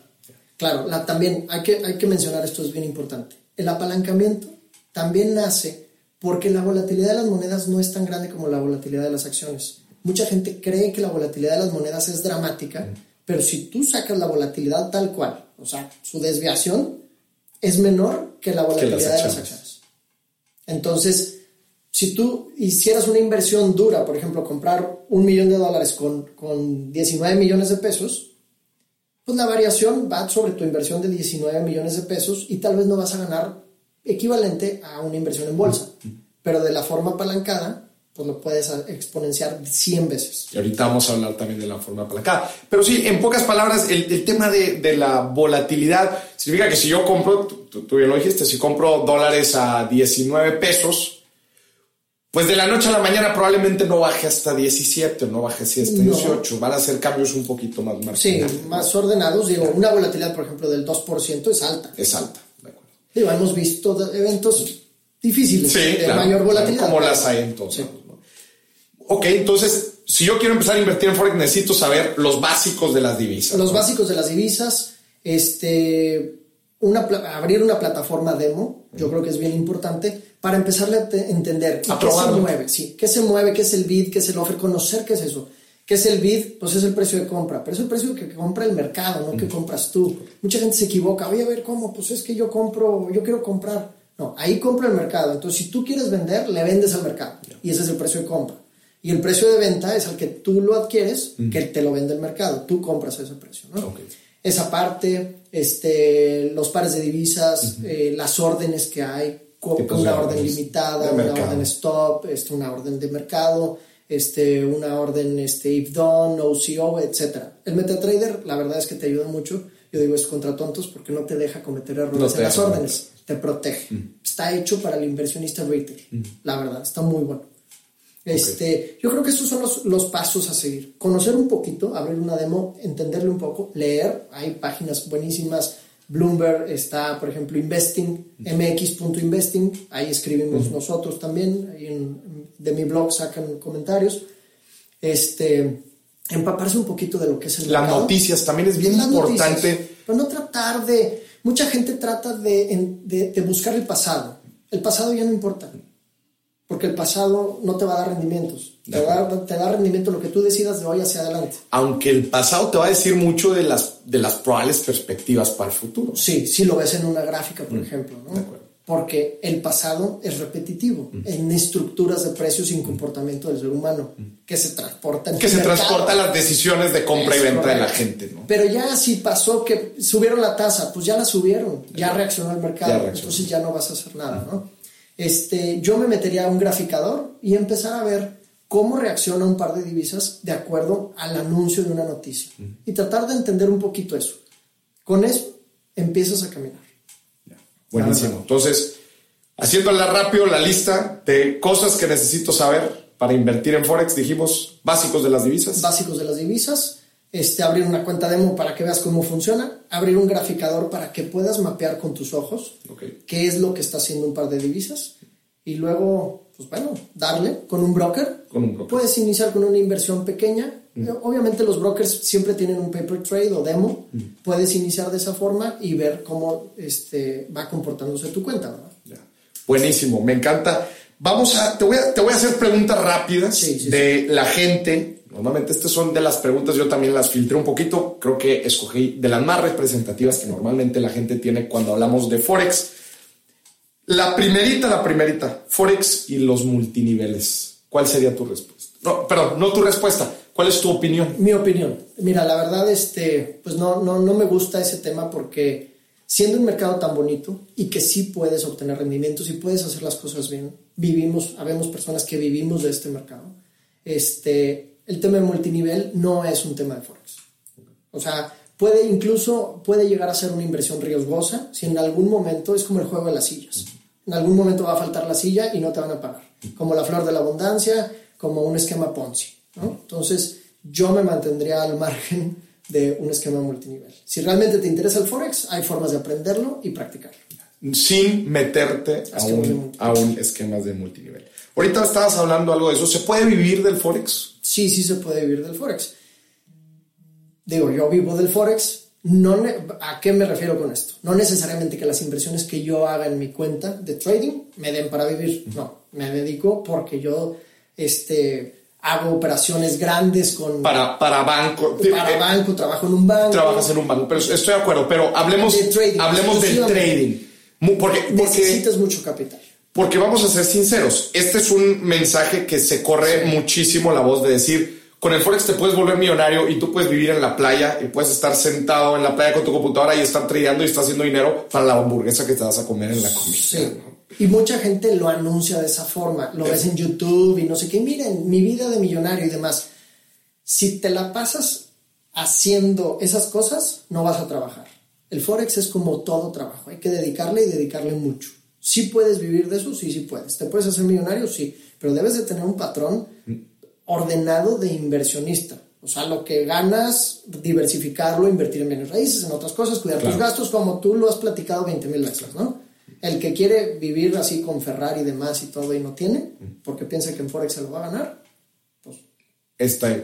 Claro, la, también hay que, hay que mencionar esto, es bien importante. El apalancamiento también nace porque la volatilidad de las monedas no es tan grande como la volatilidad de las acciones. Mucha gente cree que la volatilidad de las monedas es dramática, pero si tú sacas la volatilidad tal cual, o sea, su desviación es menor que la volatilidad de las acciones. Entonces, si tú hicieras una inversión dura, por ejemplo, comprar un millón de dólares con, con 19 millones de pesos, pues la variación va sobre tu inversión de 19 millones de pesos y tal vez no vas a ganar equivalente a una inversión en bolsa. Pero de la forma apalancada, pues lo puedes exponenciar 100 veces. Y ahorita vamos a hablar también de la forma apalancada. Pero sí, en pocas palabras, el, tema de, de, la volatilidad significa que si yo compro, tú, tú, bien lo dijiste, si compro dólares a 19 pesos, pues de la noche a la mañana probablemente no baje hasta 17 o no baje hasta 18. Van a ser cambios un poquito más marcados. Sí, más ordenados. Digo, una volatilidad, por ejemplo, del 2% es alta. Es alta hemos visto eventos difíciles de mayor volatilidad. Como las hay entonces. Ok, entonces, si yo quiero empezar a invertir en Forex, necesito saber los básicos de las divisas. Los básicos de las divisas, este, una, abrir una plataforma demo, yo creo que es bien importante para empezar a entender a qué se mueve, sí, qué se mueve, qué es el bid, qué es el offer, conocer qué es eso. ¿Qué es el bid? Pues es el precio de compra, pero es el precio que compra el mercado, no que compras tú. Mucha gente se equivoca, voy a ver cómo, pues es que yo compro, yo quiero comprar. No, ahí compra el mercado. Entonces, si tú quieres vender, le vendes al mercado. Y ese es el precio de compra. Y el precio de venta es al que tú lo adquieres, que te lo vende el mercado. Tú compras a ese precio, ¿no? Esa parte, este, los pares de divisas, eh, las órdenes que hay, una orden limitada, una orden stop, este, una orden de mercado este, una orden este, if done, OCO, etc. El MetaTrader, la verdad es que te ayuda mucho. Yo digo es contra tontos porque no te deja cometer errores en las órdenes, te protege. Mm. Está hecho para el inversionista retail, mm. la verdad, está muy bueno. Este, Yo creo que estos son los, los, pasos a seguir. Conocer un poquito, abrir una demo, entenderle un poco, leer. Hay páginas buenísimas Bloomberg está, por ejemplo, Investing, mx.investing, ahí escribimos nosotros también, ahí en, de mi blog sacan comentarios. Este, empaparse un poquito de lo que es el Las noticias también es bien importante. pero no tratar de... Mucha gente trata de, de, de buscar el pasado. El pasado ya no importa porque el pasado no te va a dar rendimientos. Te, da, rendimiento lo que tú decidas de hoy hacia adelante. Aunque el pasado te va a decir mucho de las, de las probables perspectivas para el futuro. Sí, si lo ves en una gráfica, por mm, ejemplo. ¿no? Porque el pasado es repetitivo mm. en estructuras de precios y en comportamiento del ser humano mm. que se transportan. Que se transportan las decisiones de compra y venta de la gente. ¿no? Pero ya si pasó que subieron la tasa, pues ya la subieron, ya reaccionó el mercado, entonces ya no vas a hacer nada, ¿no? este, yo me metería a un graficador y empezar a ver cómo reacciona un par de divisas de acuerdo al anuncio de una noticia. Y tratar de entender un poquito eso. Con eso empiezas a caminar. Buenísimo. Entonces, haciéndola rápido la lista de cosas que necesito saber para invertir en Forex, dijimos básicos de las divisas. Básicos de las divisas este, abrir una cuenta demo para que veas cómo funciona, abrir un graficador para que puedas mapear con tus ojos qué es lo que está haciendo un par de divisas y luego, pues bueno, darle con un broker. Puedes iniciar con una inversión pequeña. Mm. Obviamente los brokers siempre tienen un paper trade o demo. Mm. Puedes iniciar de esa forma y ver cómo este, va comportándose tu cuenta. Buenísimo, me encanta. Vamos a, te voy a, te voy a hacer preguntas rápidas de la gente Normalmente estas son de las preguntas, yo también las filtré un poquito, creo que escogí de las más representativas que normalmente la gente tiene cuando hablamos de Forex. La primerita, la primerita, Forex y los multiniveles. ¿Cuál sería tu respuesta? No, perdón, no tu respuesta. ¿Cuál es tu opinión? Mi opinión. Mira, la verdad, este, pues no, no, no me gusta ese tema porque siendo un mercado tan bonito y que sí puedes obtener rendimientos y puedes hacer las cosas bien, vivimos, habemos personas que vivimos de este mercado. Este, el tema de multinivel no es un tema de Forex. O sea, puede incluso, puede llegar a ser una inversión riesgosa si en algún momento es como el juego de las sillas. En algún momento va a faltar la silla y no te van a pagar. Como la flor de la abundancia, como un esquema Ponzi. Entonces, yo me mantendría al margen de un esquema multinivel. Si realmente te interesa el Forex, hay formas de aprenderlo y practicarlo. Sin meterte a un, a un esquema de multinivel. Ahorita estabas hablando algo de eso. ¿Se puede vivir del Forex? sí, sí se puede vivir del Forex. Digo, yo vivo del Forex. No ¿A qué me refiero con esto? No necesariamente que las inversiones que yo haga en mi cuenta de trading me den para vivir. No, me dedico porque yo este, hago operaciones grandes con... Para, para banco. Para eh, banco, trabajo en un banco. Trabajas en un banco, pero estoy de acuerdo, pero hablemos, hablemos del trading. Porque, porque, Necesitas mucho capital. Porque vamos a ser sinceros, este es un mensaje que se corre muchísimo la voz de decir, con el Forex te puedes volver millonario y tú puedes vivir en la playa y puedes estar sentado en la playa con tu computadora y estar tradeando y estar haciendo dinero para la hamburguesa que te vas a comer en la comida. Sí. Y mucha gente lo anuncia de esa forma, lo ves en YouTube y no sé qué, miren, mi vida de millonario y demás. Si te la pasas haciendo esas cosas, no vas a trabajar. El Forex es como todo trabajo, hay que dedicarle y dedicarle mucho. ¿Sí puedes vivir de eso? Sí, sí puedes. ¿Te puedes hacer millonario? Sí, pero debes de tener un patrón ordenado de inversionista. O sea, lo que ganas, diversificarlo, invertir en bienes raíces, en otras cosas, cuidar tus gastos, como tú lo has platicado 20 mil veces, ¿no? El que quiere vivir así con Ferrari y demás y todo y no tiene, porque piensa que en Forex se lo va a ganar, pues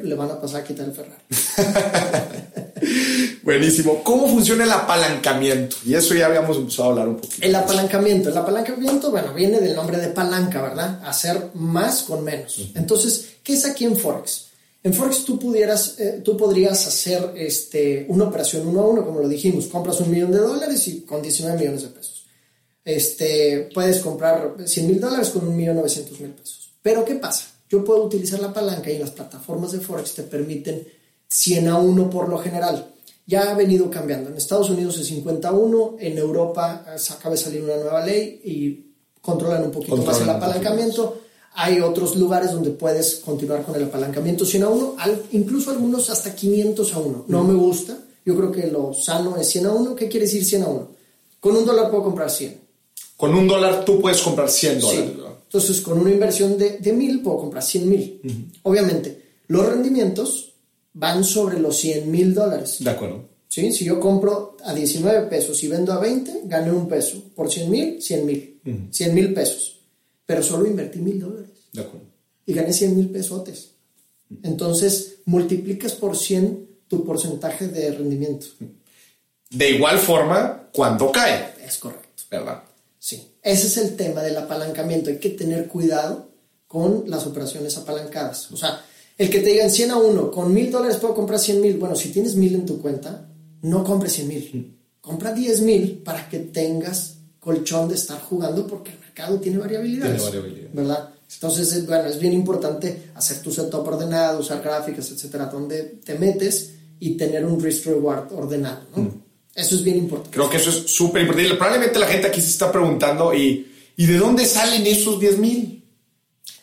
le van a pasar a quitar el Ferrari. [LAUGHS] Buenísimo. ¿Cómo funciona el apalancamiento? Y eso ya habíamos empezado a hablar un poquito. El apalancamiento. El apalancamiento, bueno, viene del nombre de palanca, ¿verdad? Hacer más con menos. Entonces, ¿qué es aquí en Forex? En Forex tú, pudieras, eh, tú podrías hacer este, una operación uno a uno, como lo dijimos. Compras un millón de dólares y con 19 millones de pesos. Este, puedes comprar 100 mil dólares con un millón 900 mil pesos. Pero ¿qué pasa? Yo puedo utilizar la palanca y las plataformas de Forex te permiten 100 a 1 por lo general ya ha venido cambiando. En Estados Unidos es 51, en Europa eh, acaba de salir una nueva ley y controlan un poquito más el apalancamiento. Hay otros lugares donde puedes continuar con el apalancamiento 100 a 1, incluso algunos hasta 500 a 1. No me gusta. Yo creo que lo sano es 100 a 1. ¿Qué quiere decir 100 a 1? Con un dólar puedo comprar 100. Con un dólar tú puedes comprar 100 dólares. Entonces, con una inversión de, de 1000 puedo comprar 100 mil. Obviamente, los rendimientos van sobre los 100 mil dólares. De acuerdo. ¿Sí? Si yo compro a 19 pesos y vendo a 20, gané un peso. Por 100 mil, 100 mil. 100 mil pesos. Pero solo invertí mil dólares. De acuerdo. Y gané 100 mil pesotes. Entonces, multiplicas por 100 tu porcentaje de rendimiento. De igual forma, cuando cae, Es correcto. ¿verdad? Sí. Ese es el tema del apalancamiento. Hay que tener cuidado con las operaciones apalancadas. O sea, el que te digan 100 a 1, con mil dólares puedo comprar 100 mil. Bueno, si tienes mil en tu cuenta, no compres 100 mil. Compra 10 mil para que tengas colchón de estar jugando porque el mercado tiene variabilidades. Tiene variabilidades. ¿Verdad? Entonces, es- bueno, es bien importante hacer tu setup ordenado, usar gráficas, etcétera, donde te metes y tener un risk reward ordenado, ¿no? Eso es bien importante. Creo que eso es súper importante. Probablemente la gente aquí se está preguntando, ¿y, ¿y de dónde salen esos 10 mil?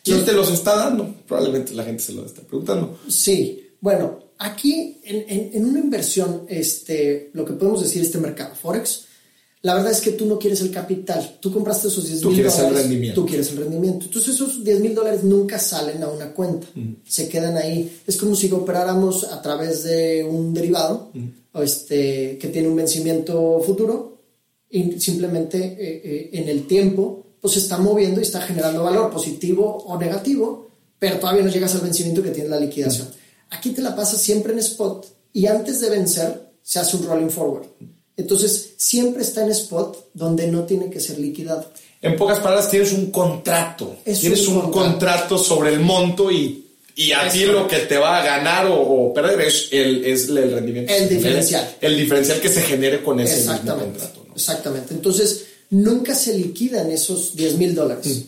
¿Quién te los está dando? Probablemente la gente se lo está preguntando. Sí, bueno, aquí en, en- en una inversión, este, lo que podemos decir este mercado, Forex, la verdad es que tú no quieres el capital, tú compraste esos 10 Tú mil quieres el dólares, rendimiento. tú quieres el rendimiento. Entonces esos 10 mil dólares nunca salen a una cuenta, se quedan ahí. Es como si operáramos a través de un derivado o este, que tiene un vencimiento futuro y simplemente eh, eh, en el tiempo pues se está moviendo y está generando valor positivo o negativo, pero todavía no llegas al vencimiento que tiene la liquidación. Aquí te la pasas siempre en spot y antes de vencer se hace un rolling forward. Entonces siempre está en spot donde no tiene que ser liquidado. En pocas palabras, tienes un contrato. Es tienes un un, contrato. contrato sobre el monto y, y a ti lo que te va a ganar o, o perder es el, es el rendimiento. El diferencial. El diferencial que se genere con ese mismo Exactamente. contrato. ¿no? Exactamente. Entonces, nunca se liquidan esos 10 mil dólares.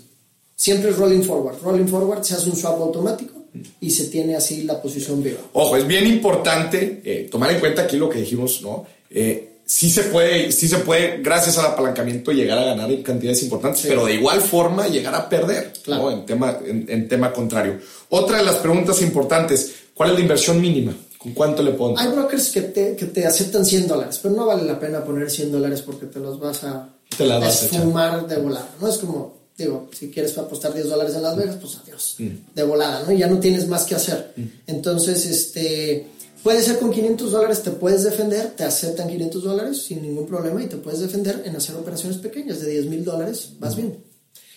Siempre es rolling forward. Rolling forward se hace un swap automático y se tiene así la posición viva. Ojo, es bien importante eh, tomar en cuenta aquí lo que dijimos, ¿no? Eh, sí se puede, sí se puede, gracias al apalancamiento, llegar a ganar en cantidades importantes, Sí. pero de igual forma llegar a perder, Claro. ¿no? En tema, en, en tema contrario. Otra de las preguntas importantes, ¿cuál es la inversión mínima? ¿Con cuánto le pongo? Hay brokers que te, que te aceptan 100 dólares, pero no vale la pena poner 100 dólares porque te los vas a, Te las vas a echar. esfumar de volada. No es como, digo, si quieres apostar 10 dólares en Las Vegas, pues adiós, Mm. de volada, ¿no? Ya no tienes más que hacer. Entonces, este, puede ser con 500 dólares, te puedes defender, te aceptan 500 dólares sin ningún problema y te puedes defender en hacer operaciones pequeñas de 10 mil dólares, Mm. vas bien.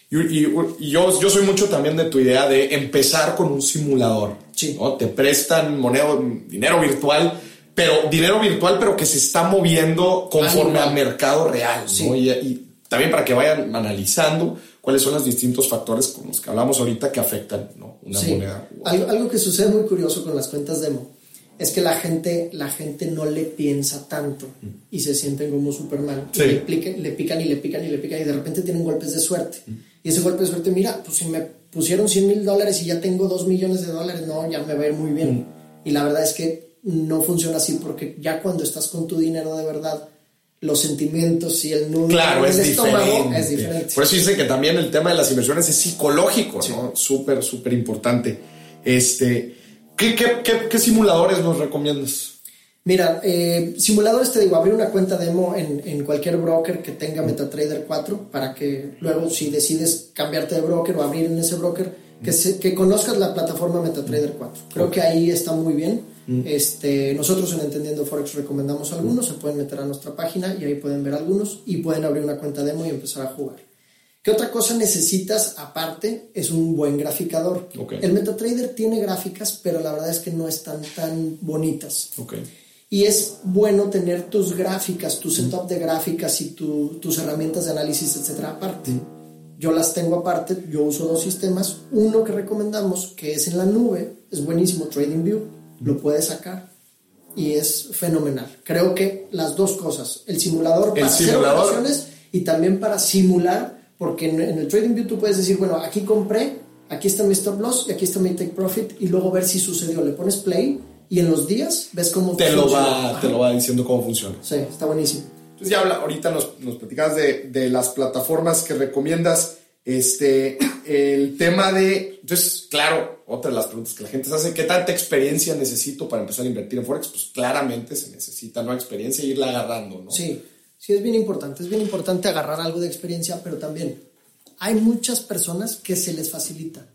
Y, y- y yo, yo soy mucho también de tu idea de empezar con un simulador. Sí. ¿no? Te prestan moneda, dinero virtual, pero dinero virtual, pero que se está moviendo conforme Al mercado real. ¿no? Sí. Y, y también para que vayan analizando cuáles son los distintos factores con los que hablamos ahorita que afectan ¿no? una Sí. moneda. Algo, algo que sucede muy curioso con las cuentas demo es que la gente, la gente no le piensa tanto y se sienten como súper mal. Sí. Le, pican, le pican y le pican y le pican y de repente tienen golpes de suerte. Y ese golpe de suerte, mira, pues si me pusieron 100 mil dólares y ya tengo 2 millones de dólares, no, ya me va a ir muy bien. Y la verdad es que no funciona así porque ya cuando estás con tu dinero de verdad, los sentimientos y el nudo Claro, es el estómago diferente. es diferente. Por eso dicen que también el tema de las inversiones es psicológico, ¿no? Súper, súper importante. Este, ¿qué, qué, qué, qué simuladores nos recomiendas? Mira, eh, simuladores te digo, abrir una cuenta demo en, en cualquier broker que tenga MetaTrader 4 para que luego si decides cambiarte de broker o abrir en ese broker, que, se- que conozcas la plataforma MetaTrader 4. Creo que ahí está muy bien. Este, nosotros en Entendiendo Forex recomendamos algunos, se pueden meter a nuestra página y ahí pueden ver algunos y pueden abrir una cuenta demo y empezar a jugar. ¿Qué otra cosa necesitas aparte? Es un buen graficador. Ok. El MetaTrader tiene gráficas, pero la verdad es que no están tan bonitas. Ok. Y es bueno tener tus gráficas, tu setup de gráficas y tu- tus herramientas de análisis, etcétera, aparte. Yo las tengo aparte, yo uso dos sistemas. Uno que recomendamos, que es en la nube, es buenísimo, TradingView, lo puedes sacar y es fenomenal. Creo que las dos cosas, el simulador El para simulador. hacer operaciones y también para simular, porque en, en el TradingView tú puedes decir, bueno, aquí compré, aquí está mi stop loss y aquí está mi take profit y luego ver si sucedió. Le pones play y en los días ves cómo Te lo, funciona. va, Ajá. te lo va diciendo cómo funciona. Sí, está buenísimo. Entonces ya habla, ahorita nos, nos platicabas de, de las plataformas que recomiendas. Este, el tema de, entonces, claro, otra de las preguntas que la gente se hace, ¿qué tanta experiencia necesito para empezar a invertir en Forex? Pues claramente se necesita no experiencia e irla agarrando, ¿no? Sí, sí, es bien importante. Es bien importante agarrar algo de experiencia, pero también hay muchas personas que se les facilita.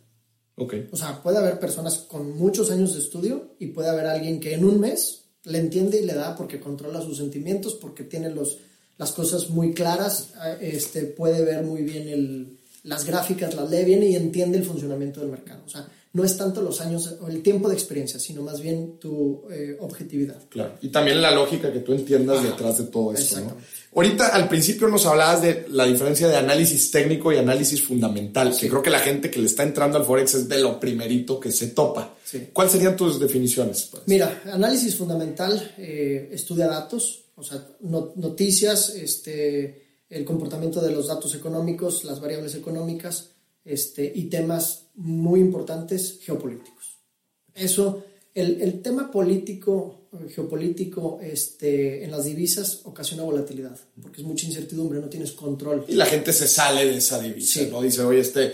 Ok. O sea, puede haber personas con muchos años de estudio y puede haber alguien que en un mes le entiende y le da porque controla sus sentimientos, porque tiene los, las cosas muy claras, este, puede ver muy bien el, las gráficas, las lee bien y entiende el funcionamiento del mercado. O sea, no es tanto los años o el tiempo de experiencia, sino más bien tu eh, objetividad. Claro, y también la lógica que tú entiendas detrás de todo esto. ¿no? Ahorita al principio nos hablabas de la diferencia de análisis técnico y análisis fundamental, que creo que la gente que le está entrando al Forex es de lo primerito que se topa. ¿Cuáles serían tus definiciones? Pues? Mira, análisis fundamental eh, estudia datos, o sea, noticias, este, el comportamiento de los datos económicos, las variables económicas este, y temas muy importantes geopolíticos. Eso, el, el tema político, geopolítico este, en las divisas ocasiona volatilidad, porque es mucha incertidumbre, no tienes control. Y la gente se sale de esa divisa, ¿no? Dice, oye, este,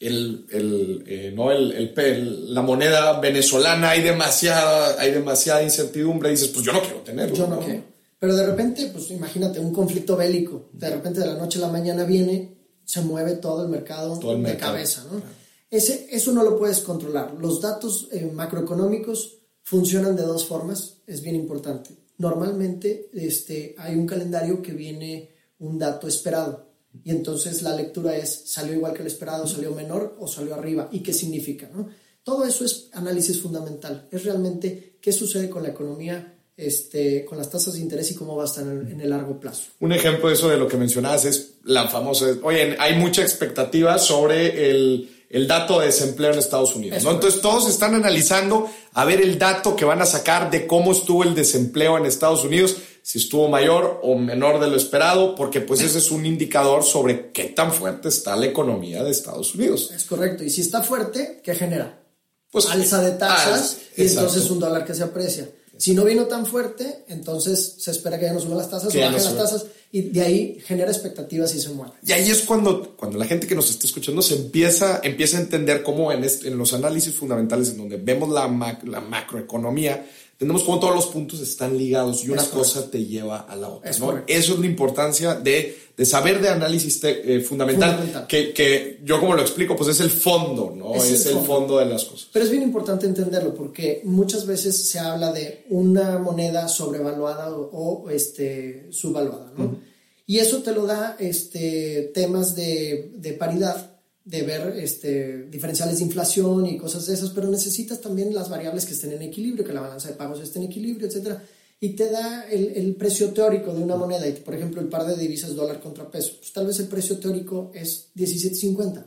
el, el, eh, ¿no? El, el, la moneda venezolana hay demasiada, hay demasiada incertidumbre, y dices, pues yo no quiero tenerlo. Yo no, quiero. Pero de repente, pues imagínate, un conflicto bélico, de repente de la noche a la mañana viene, se mueve todo el mercado de cabeza, ¿no? Ese, eso no lo puedes controlar. Los datos eh, macroeconómicos funcionan de dos formas, es bien importante. Normalmente este, hay un calendario que viene un dato esperado y entonces la lectura es salió igual que el esperado, salió menor o salió arriba y qué significa. ¿no? Todo eso es análisis fundamental, es realmente qué sucede con la economía este, con las tasas de interés y cómo va a estar en, el largo plazo. Un ejemplo de eso de lo que mencionabas es la famosa, oye, hay mucha expectativa sobre el, el dato de desempleo en Estados Unidos. ¿no? Entonces todos están analizando a ver el dato que van a sacar de cómo estuvo el desempleo en Estados Unidos, si estuvo mayor o menor de lo esperado, porque pues ese es un indicador sobre qué tan fuerte está la economía de Estados Unidos. Es correcto. Y si está fuerte, ¿qué genera? Pues alza de tasas y entonces un dólar que se aprecia. Si no vino tan fuerte, entonces se espera que ya no suban las tasas o bajen las tasas y de ahí genera expectativas y se mueve. Y ahí es cuando, cuando la gente que nos está escuchando se empieza, empieza a entender cómo en, en los análisis fundamentales en donde vemos la, la macroeconomía, tenemos cómo todos los puntos están ligados y una cosa te lleva a la otra. Eso es la importancia de, de saber de análisis eh, fundamental, Que, que, yo como lo explico, pues es el fondo, ¿no? Es, el, fondo. de las cosas. Pero es bien importante entenderlo porque muchas veces se habla de una moneda sobrevaluada o, este, subvaluada, ¿no? Y eso te lo da este, temas de, de paridad de ver este, diferenciales de inflación y cosas de esas, pero necesitas también las variables que estén en equilibrio, que la balanza de pagos esté en equilibrio, etc. Y te da el, el precio teórico de una moneda, y por ejemplo el par de divisas dólar contra peso, pues tal vez el precio teórico es 17.50,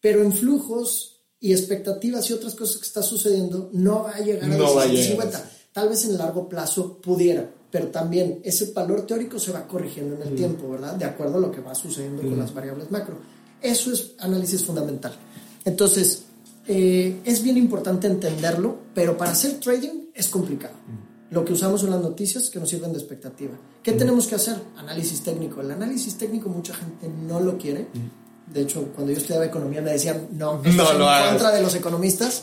pero en flujos y expectativas y otras cosas que está sucediendo no va a llegar a 17.50. Tal vez en largo plazo pudiera, pero también ese valor teórico se va corrigiendo en el tiempo, ¿verdad? De acuerdo a lo que va sucediendo con las variables macro. Eso es análisis fundamental. Entonces, eh, es bien importante entenderlo, pero para hacer trading es complicado. Lo que usamos son las noticias que nos sirven de expectativa. ¿Qué tenemos que hacer? Análisis técnico. El análisis técnico mucha gente no lo quiere. De hecho, cuando yo estudiaba economía me decían, no, no, es en contra de los economistas,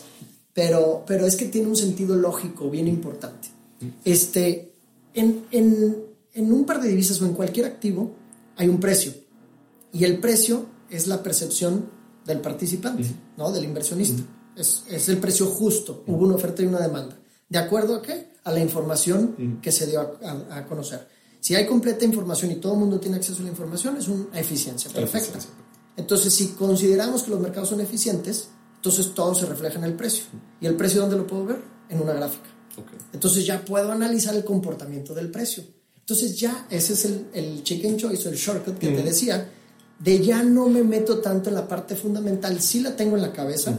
pero, pero es que tiene un sentido lógico bien importante. Este, en, en, en un par de divisas o en cualquier activo hay un precio. Y el precio es la percepción del participante, ¿no? Del inversionista. es, es, el precio justo. Hubo una oferta y una demanda. ¿De acuerdo a qué? A la información que se dio a, a, conocer. Si hay completa información y todo el mundo tiene acceso a la información, es una eficiencia perfecta. Entonces, si consideramos que los mercados son eficientes, entonces todo se refleja en el precio. ¿Y el precio dónde lo puedo ver? En una gráfica. Entonces ya puedo analizar el comportamiento del precio. Entonces ya ese es el, el chicken choice, el shortcut que te decía, de ya no me meto tanto en la parte fundamental, sí la tengo en la cabeza,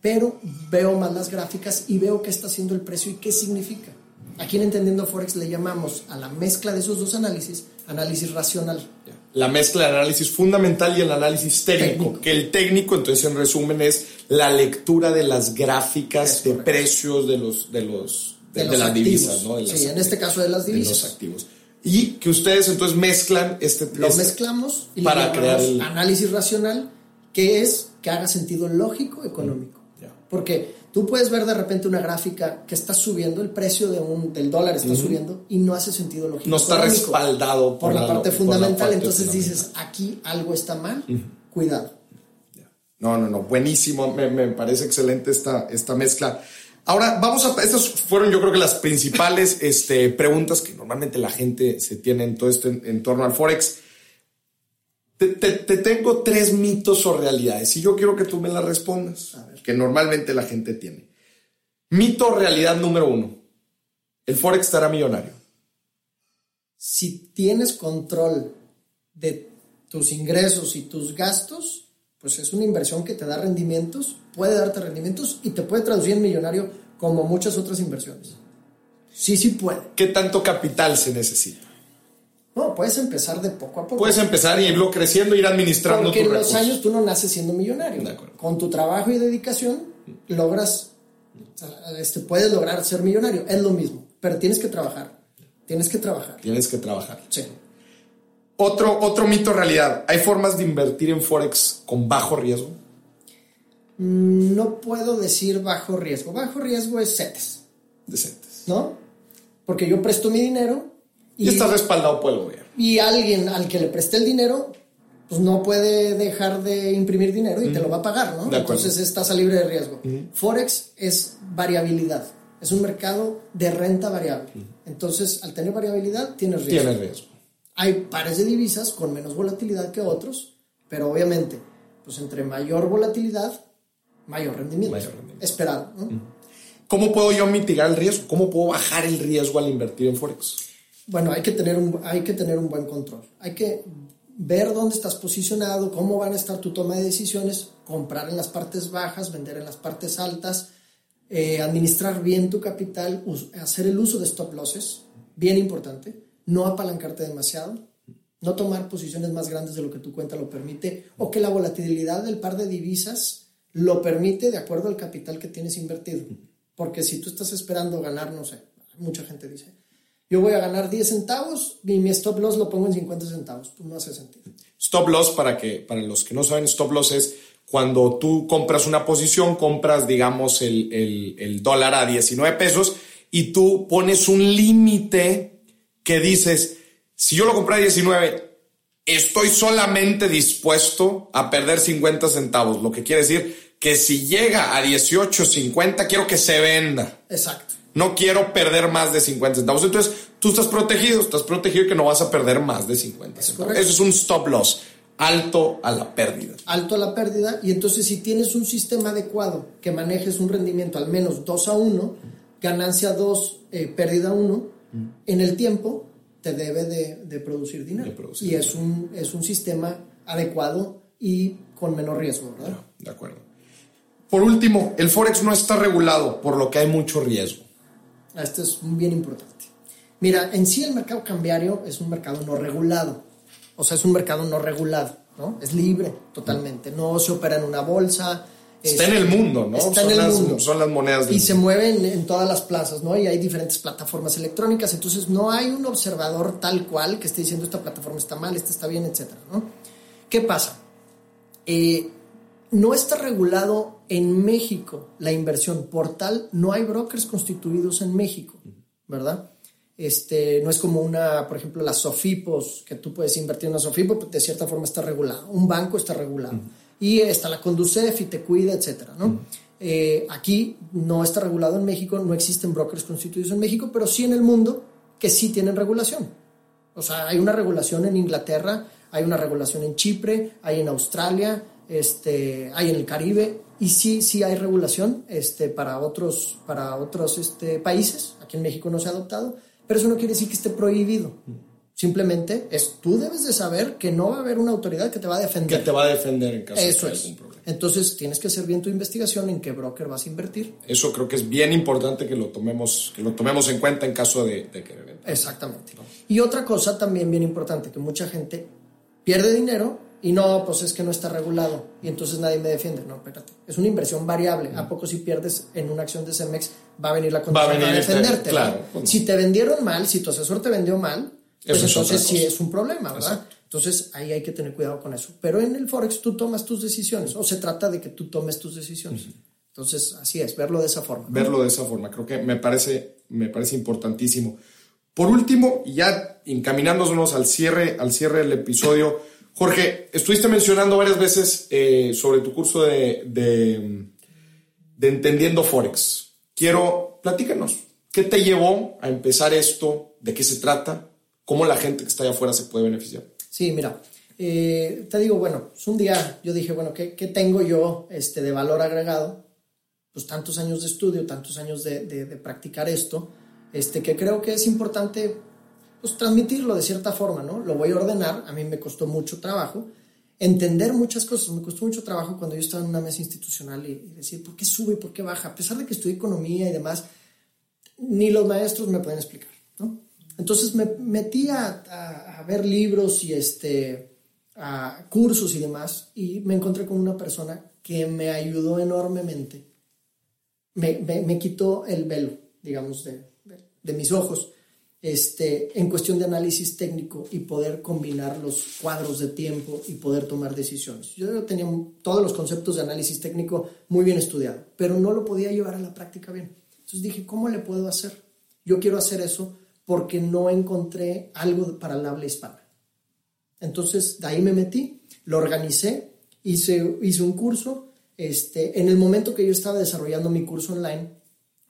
pero veo más las gráficas y veo qué está haciendo el precio y qué significa. Aquí en Entendiendo Forex le llamamos a la mezcla de esos dos análisis análisis racional. La mezcla de análisis fundamental y el análisis técnico, que el técnico, entonces en resumen, es la lectura de las gráficas de precios de los de los de, las divisas, ¿no? sí, en este caso de las divisas. De los activos y que ustedes entonces mezclan este lo mezclamos y para crear el análisis racional que es que haga sentido lógico económico. Porque tú puedes ver de repente una gráfica que está subiendo el precio de un del dólar está subiendo y no hace sentido lógico no está respaldado por, la, parte fundamental. entonces dices aquí algo está mal cuidado. No no no buenísimo. Me, me parece excelente esta esta mezcla Ahora, vamos a. Estas fueron, yo creo que las principales [LAUGHS] este, preguntas que normalmente la gente se tiene en todo esto en, torno al Forex. Te, tengo tres mitos o realidades y yo quiero que tú me las respondas, que normalmente la gente tiene. Mito o realidad número uno: el Forex estará millonario. Si tienes control de tus ingresos y tus gastos, pues es una inversión que te da rendimientos, puede darte rendimientos y te puede traducir en millonario como muchas otras inversiones. Sí, sí puede. ¿Qué tanto capital se necesita? No, puedes empezar de poco a poco. Puedes empezar y irlo creciendo, ir administrando Porque en los años tú no naces siendo millonario. Con tu trabajo y dedicación logras, este, puedes lograr ser millonario. Es lo mismo, pero tienes que trabajar. Tienes que trabajar. Tienes que trabajar. Sí. Otro, otro mito realidad. ¿Hay formas de invertir en Forex con bajo riesgo? Mm, no puedo decir bajo riesgo. Bajo riesgo es CETES. De CETES. ¿No? Porque yo presto mi dinero. Y, está respaldado por el gobierno. Y alguien al que le presté el dinero, pues no puede dejar de imprimir dinero y te lo va a pagar, ¿no? Entonces estás libre de riesgo. Forex es variabilidad. Es un mercado de renta variable. Entonces, al tener variabilidad, tienes riesgo. Tienes riesgo. Hay pares de divisas con menos volatilidad que otros, pero obviamente, pues entre mayor volatilidad, mayor rendimiento. Esperado. ¿Cómo puedo yo mitigar el riesgo? ¿Cómo puedo bajar el riesgo al invertir en Forex? Bueno, hay que tener un, hay que tener un buen control. Hay que ver dónde estás posicionado, cómo van a estar tu toma de decisiones, comprar en las partes bajas, vender en las partes altas, eh, administrar bien tu capital, hacer el uso de stop losses, bien importante no apalancarte demasiado, no tomar posiciones más grandes de lo que tu cuenta lo permite o que la volatilidad del par de divisas lo permite de acuerdo al capital que tienes invertido. Porque si tú estás esperando ganar, no sé, mucha gente dice, yo voy a ganar 10 centavos y mi stop loss lo pongo en 50 centavos, pues no hace sentido. Stop loss, para, que, para los que no saben, stop loss es cuando tú compras una posición, compras, digamos, el, el, el dólar a 19 pesos y tú pones un límite que dices, si yo lo compré a 19, estoy solamente dispuesto a perder 50 centavos, lo que quiere decir que si llega a 18.50 quiero que se venda. Exacto. No quiero perder más de 50 centavos. Entonces, tú estás protegido, estás protegido que no vas a perder más de 50 centavos. Eso es un stop loss, alto a la pérdida. Alto a la pérdida. Y entonces, si tienes un sistema adecuado que manejes un rendimiento al menos 2 a 1, ganancia 2, eh, pérdida 1, en el tiempo te debe de, producir dinero. y es un, es un sistema adecuado y con menor riesgo, ¿verdad? de acuerdo. Por último, el Forex no está regulado, por lo que hay mucho riesgo. Esto es bien importante. Mira, en sí el mercado cambiario es un mercado no regulado. O sea, es un mercado no regulado, ¿no? Es libre totalmente. No se opera en una bolsa, Está en el mundo, ¿no? Está son en el las, mundo. Son las monedas del Y se mueven en todas las plazas, ¿no? Y hay diferentes plataformas electrónicas, entonces no hay un observador tal cual que esté diciendo esta plataforma está mal, esta está bien, etcétera, ¿no? ¿Qué pasa? Eh, no está regulado en México la inversión por tal, no hay brokers constituidos en México, ¿verdad? Este, no es como una, por ejemplo, las SOFIPOS, que tú puedes invertir en una SOFIPO, de cierta forma está regulado. Un banco está regulado y está la Conducef y te cuida, etcétera, ¿no? Eh, aquí no está regulado en México, no existen brokers constituidos en México, pero sí en el mundo que sí tienen regulación. O sea, hay una regulación en Inglaterra, hay una regulación en Chipre, hay en Australia, este, hay en el Caribe y sí, sí hay regulación este, para otros, para otros este, países. Aquí en México no se ha adoptado, pero eso no quiere decir que esté prohibido. Simplemente es, tú debes de saber que no va a haber una autoridad que te va a defender. Que te va a defender en caso de algún problema. Entonces tienes que hacer bien tu investigación en qué broker vas a invertir. Eso creo que es bien importante que lo tomemos, que lo tomemos en cuenta en caso de, de querer vender. Exactamente. Y otra cosa también bien importante, que mucha gente pierde dinero y no, pues es que no está regulado y entonces nadie me defiende. No, espérate. Es una inversión variable. ¿A poco si pierdes en una acción de Cemex va a venir la condición a, defenderte? Claro. Si te vendieron mal, si tu asesor te vendió mal, pues entonces sí es un problema, ¿verdad? Entonces ahí hay que tener cuidado con eso. Pero en el Forex tú tomas tus decisiones o se trata de que tú tomes tus decisiones. Entonces así es, verlo de esa forma. Verlo de esa forma, creo que me parece, me parece importantísimo. Por último, ya encaminándonos al cierre, al cierre del episodio, Jorge, estuviste mencionando varias veces eh, sobre tu curso de, de, de Entendiendo Forex. quiero, platícanos, ¿qué te llevó a empezar esto? ¿De qué se trata? ¿Cómo la gente que está allá afuera se puede beneficiar? Sí, mira, eh, te digo, bueno, es un día yo dije, bueno, ¿qué, tengo yo este, de valor agregado? Pues tantos años de estudio, tantos años de, practicar esto, este, que creo que es importante pues, transmitirlo de cierta forma, ¿no? Lo voy a ordenar, a mí me costó mucho trabajo, entender muchas cosas, me costó mucho trabajo cuando yo estaba en una mesa institucional y, y decir, ¿por qué sube y por qué baja? A pesar de que estudié economía y demás, ni los maestros me pueden explicar. Entonces me metí a, ver libros y este, a cursos y demás y me encontré con una persona que me ayudó enormemente. Me, me, me quitó el velo, digamos, de, de, de mis ojos este, en cuestión de análisis técnico y poder combinar los cuadros de tiempo y poder tomar decisiones. Yo tenía todos los conceptos de análisis técnico muy bien estudiado, pero no lo podía llevar a la práctica bien. Entonces dije, ¿cómo le puedo hacer? Yo quiero hacer eso porque no encontré algo para el habla hispana. Entonces, de ahí me metí, lo organicé, hice, hice un curso. Este, en el momento que yo estaba desarrollando mi curso online,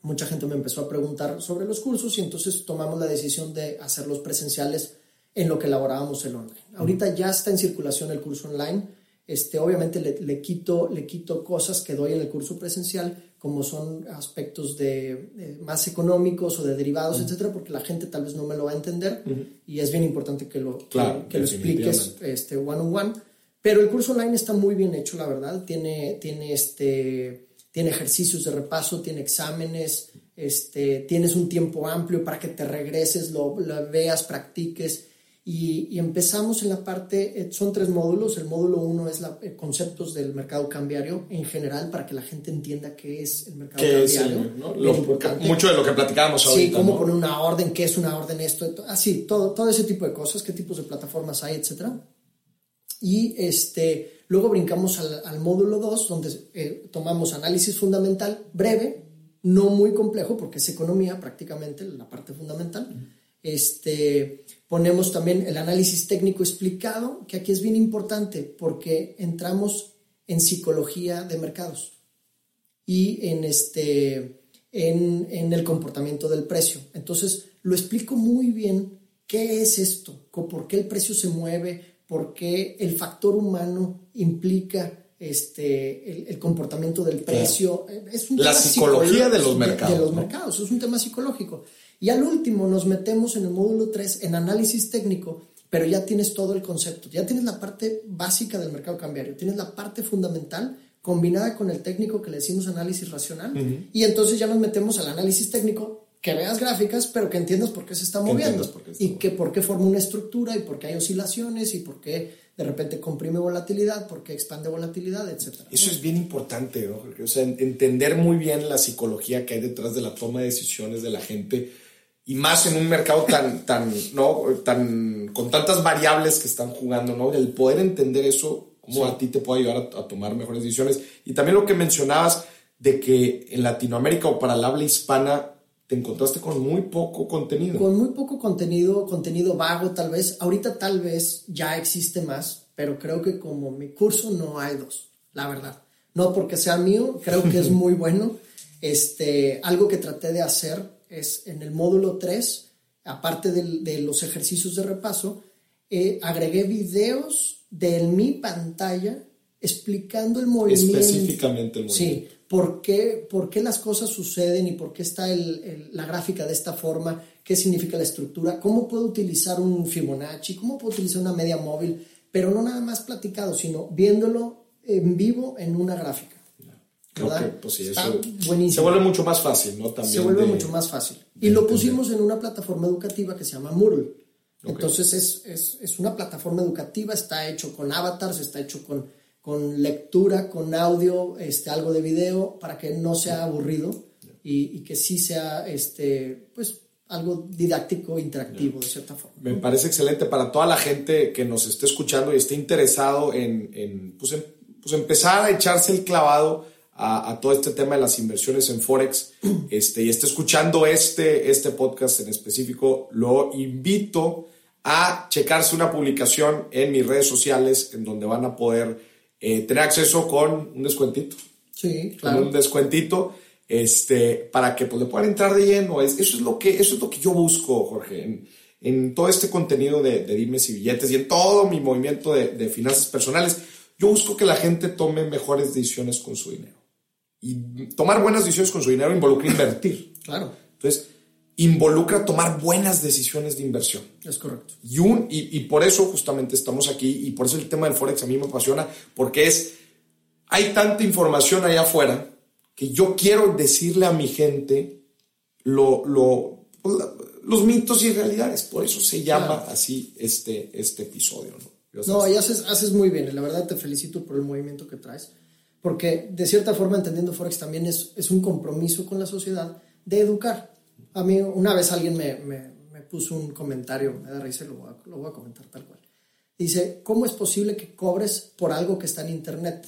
mucha gente me empezó a preguntar sobre los cursos y entonces tomamos la decisión de hacerlos presenciales en lo que elaborábamos el online. Ahorita ya está en circulación el curso online. Este, obviamente le, le, quito, le quito cosas que doy en el curso presencial, como son aspectos de, más económicos o de derivados, uh -huh. etcétera, porque la gente tal vez no me lo va a entender uh -huh. y es bien importante que lo, claro, que, que lo expliques este, one on one. Pero el curso online está muy bien hecho, la verdad. Tiene, tiene este, tiene ejercicios de repaso, tiene exámenes, este, tienes un tiempo amplio para que te regreses, lo, lo veas, practiques. Y, y, empezamos en la parte, eh, son tres módulos. El módulo uno es la, eh, conceptos del mercado cambiario en general para que la gente entienda qué es el mercado ¿Qué cambiario. Es, ¿no? lo, mucho de lo que platicábamos ahorita. Sí, cómo ¿no? poner una orden, qué es una orden, esto, así, todo, todo ese tipo de cosas, qué tipos de plataformas hay, etcétera. Y este, luego brincamos al, al módulo 2, donde eh, tomamos análisis fundamental breve, no muy complejo, porque es economía prácticamente, la parte fundamental. Este, ponemos también el análisis técnico explicado, que aquí es bien importante, porque entramos en psicología de mercados y en, este, en, en el comportamiento del precio. Entonces, lo explico muy bien qué es esto, por qué el precio se mueve, porque el factor humano implica este, el, el comportamiento del precio. Claro. Es un La psicología de los mercados. De, de los ¿no? mercados, es un tema psicológico. Y al último nos metemos en el módulo 3 en análisis técnico, pero ya tienes todo el concepto, ya tienes la parte básica del mercado cambiario, tienes la parte fundamental combinada con el técnico que le decimos análisis racional, uh -huh. y entonces ya nos metemos al análisis técnico que veas gráficas, pero que entiendas por qué se está moviendo qué está y que por qué forma una estructura y por qué hay oscilaciones y por qué de repente comprime volatilidad, por qué expande volatilidad, etc. Eso es bien importante, ¿no? O sea, entender muy bien la psicología que hay detrás de la toma de decisiones de la gente y más en un mercado tan, [LAUGHS] tan, ¿no? Tan, con tantas variables que están jugando, ¿no? El poder entender eso, cómo sí. a ti te puede ayudar a, a tomar mejores decisiones. Y también lo que mencionabas de que en Latinoamérica o para el habla hispana te encontraste con muy poco contenido. Con muy poco contenido, contenido vago tal vez. Ahorita tal vez ya existe más, pero creo que como mi curso no hay dos, la verdad. No porque sea mío, creo que es [LAUGHS] muy bueno. Este, algo que traté de hacer es en el módulo 3, aparte de, de los ejercicios de repaso, eh, agregué videos de mi pantalla explicando el movimiento. Específicamente el movimiento. Sí, por qué, por qué las cosas suceden y por qué está el, el, la gráfica de esta forma, qué significa la estructura, cómo puedo utilizar un Fibonacci, cómo puedo utilizar una media móvil, pero no nada más platicado, sino viéndolo en vivo en una gráfica. ¿verdad? Okay, pues sí, Está eso buenísimo. Se vuelve mucho más fácil, ¿no? También se vuelve de, mucho más fácil. Y lo pusimos en una plataforma educativa que se llama Moodle. Okay. Entonces es, es, es una plataforma educativa, está hecho con avatars, está hecho con con lectura, con audio, este, algo de video, para que no sea aburrido y, y que sí sea este, pues, algo didáctico, interactivo, de cierta forma. Me parece excelente para toda la gente que nos esté escuchando y esté interesado en, en, pues, en pues, empezar a echarse el clavado a, a, todo este tema de las inversiones en Forex [CLEARS THROAT] este, y esté escuchando este, este podcast en específico, lo invito a checarse una publicación en mis redes sociales en donde van a poder eh, tener acceso con un descuentito. Sí, claro. Con un descuentito. este, para que pues, le puedan entrar de lleno. Es, eso, es lo que, eso es lo que yo busco, Jorge, en, en todo este contenido de, de, dimes y billetes y en todo mi movimiento de, de finanzas personales. Yo busco que la gente tome mejores decisiones con su dinero. Y tomar buenas decisiones con su dinero involucra invertir. Claro. Entonces, involucra tomar buenas decisiones de inversión. Es correcto. Y, un, y, y, por eso justamente estamos aquí y por eso el tema del Forex a mí me apasiona, porque es, hay tanta información allá afuera que yo quiero decirle a mi gente lo, lo, los mitos y realidades. Por eso se llama claro. así este, este episodio. ¿no? No, y haces, haces muy bien. La verdad te felicito por el movimiento que traes. Porque de cierta forma, entendiendo Forex también es, es un compromiso con la sociedad de educar. A mí una vez alguien me, me, me puso un comentario, me da risa, lo voy, a, lo voy a comentar tal cual. Dice, ¿cómo es posible que cobres por algo que está en Internet?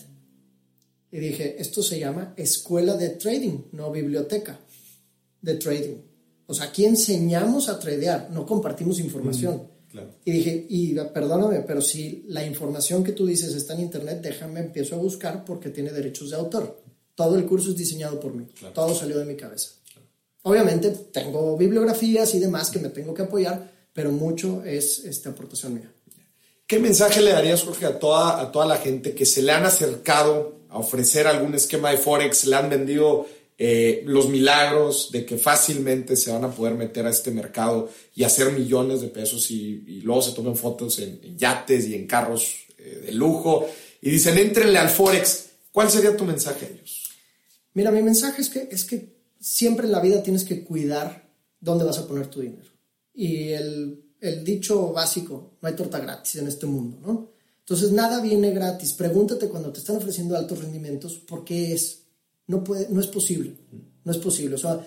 Y dije, esto se llama escuela de trading, no biblioteca de trading. O sea, aquí enseñamos a tradear, no compartimos información. Mm, claro. Y dije, y perdóname, pero si la información que tú dices está en Internet, déjame, empiezo a buscar porque tiene derechos de autor. Todo el curso es diseñado por mí, Claro. todo salió de mi cabeza. Obviamente tengo bibliografías y demás que me tengo que apoyar, pero mucho es esta aportación mía. ¿Qué mensaje le darías, Jorge, a toda, a toda la gente que se le han acercado a ofrecer algún esquema de Forex, le han vendido eh, los milagros de que fácilmente se van a poder meter a este mercado y hacer millones de pesos y, y luego se tomen fotos en, en yates y en carros eh, de lujo y dicen, entrenle al Forex? ¿Cuál sería tu mensaje a ellos? Mira, mi mensaje es que, es que siempre en la vida tienes que cuidar dónde vas a poner tu dinero. Y el, el dicho básico, no hay torta gratis en este mundo, ¿no? Entonces nada viene gratis. Pregúntate cuando te están ofreciendo altos rendimientos, ¿por qué es? No, puede, no es posible. No es posible. O sea,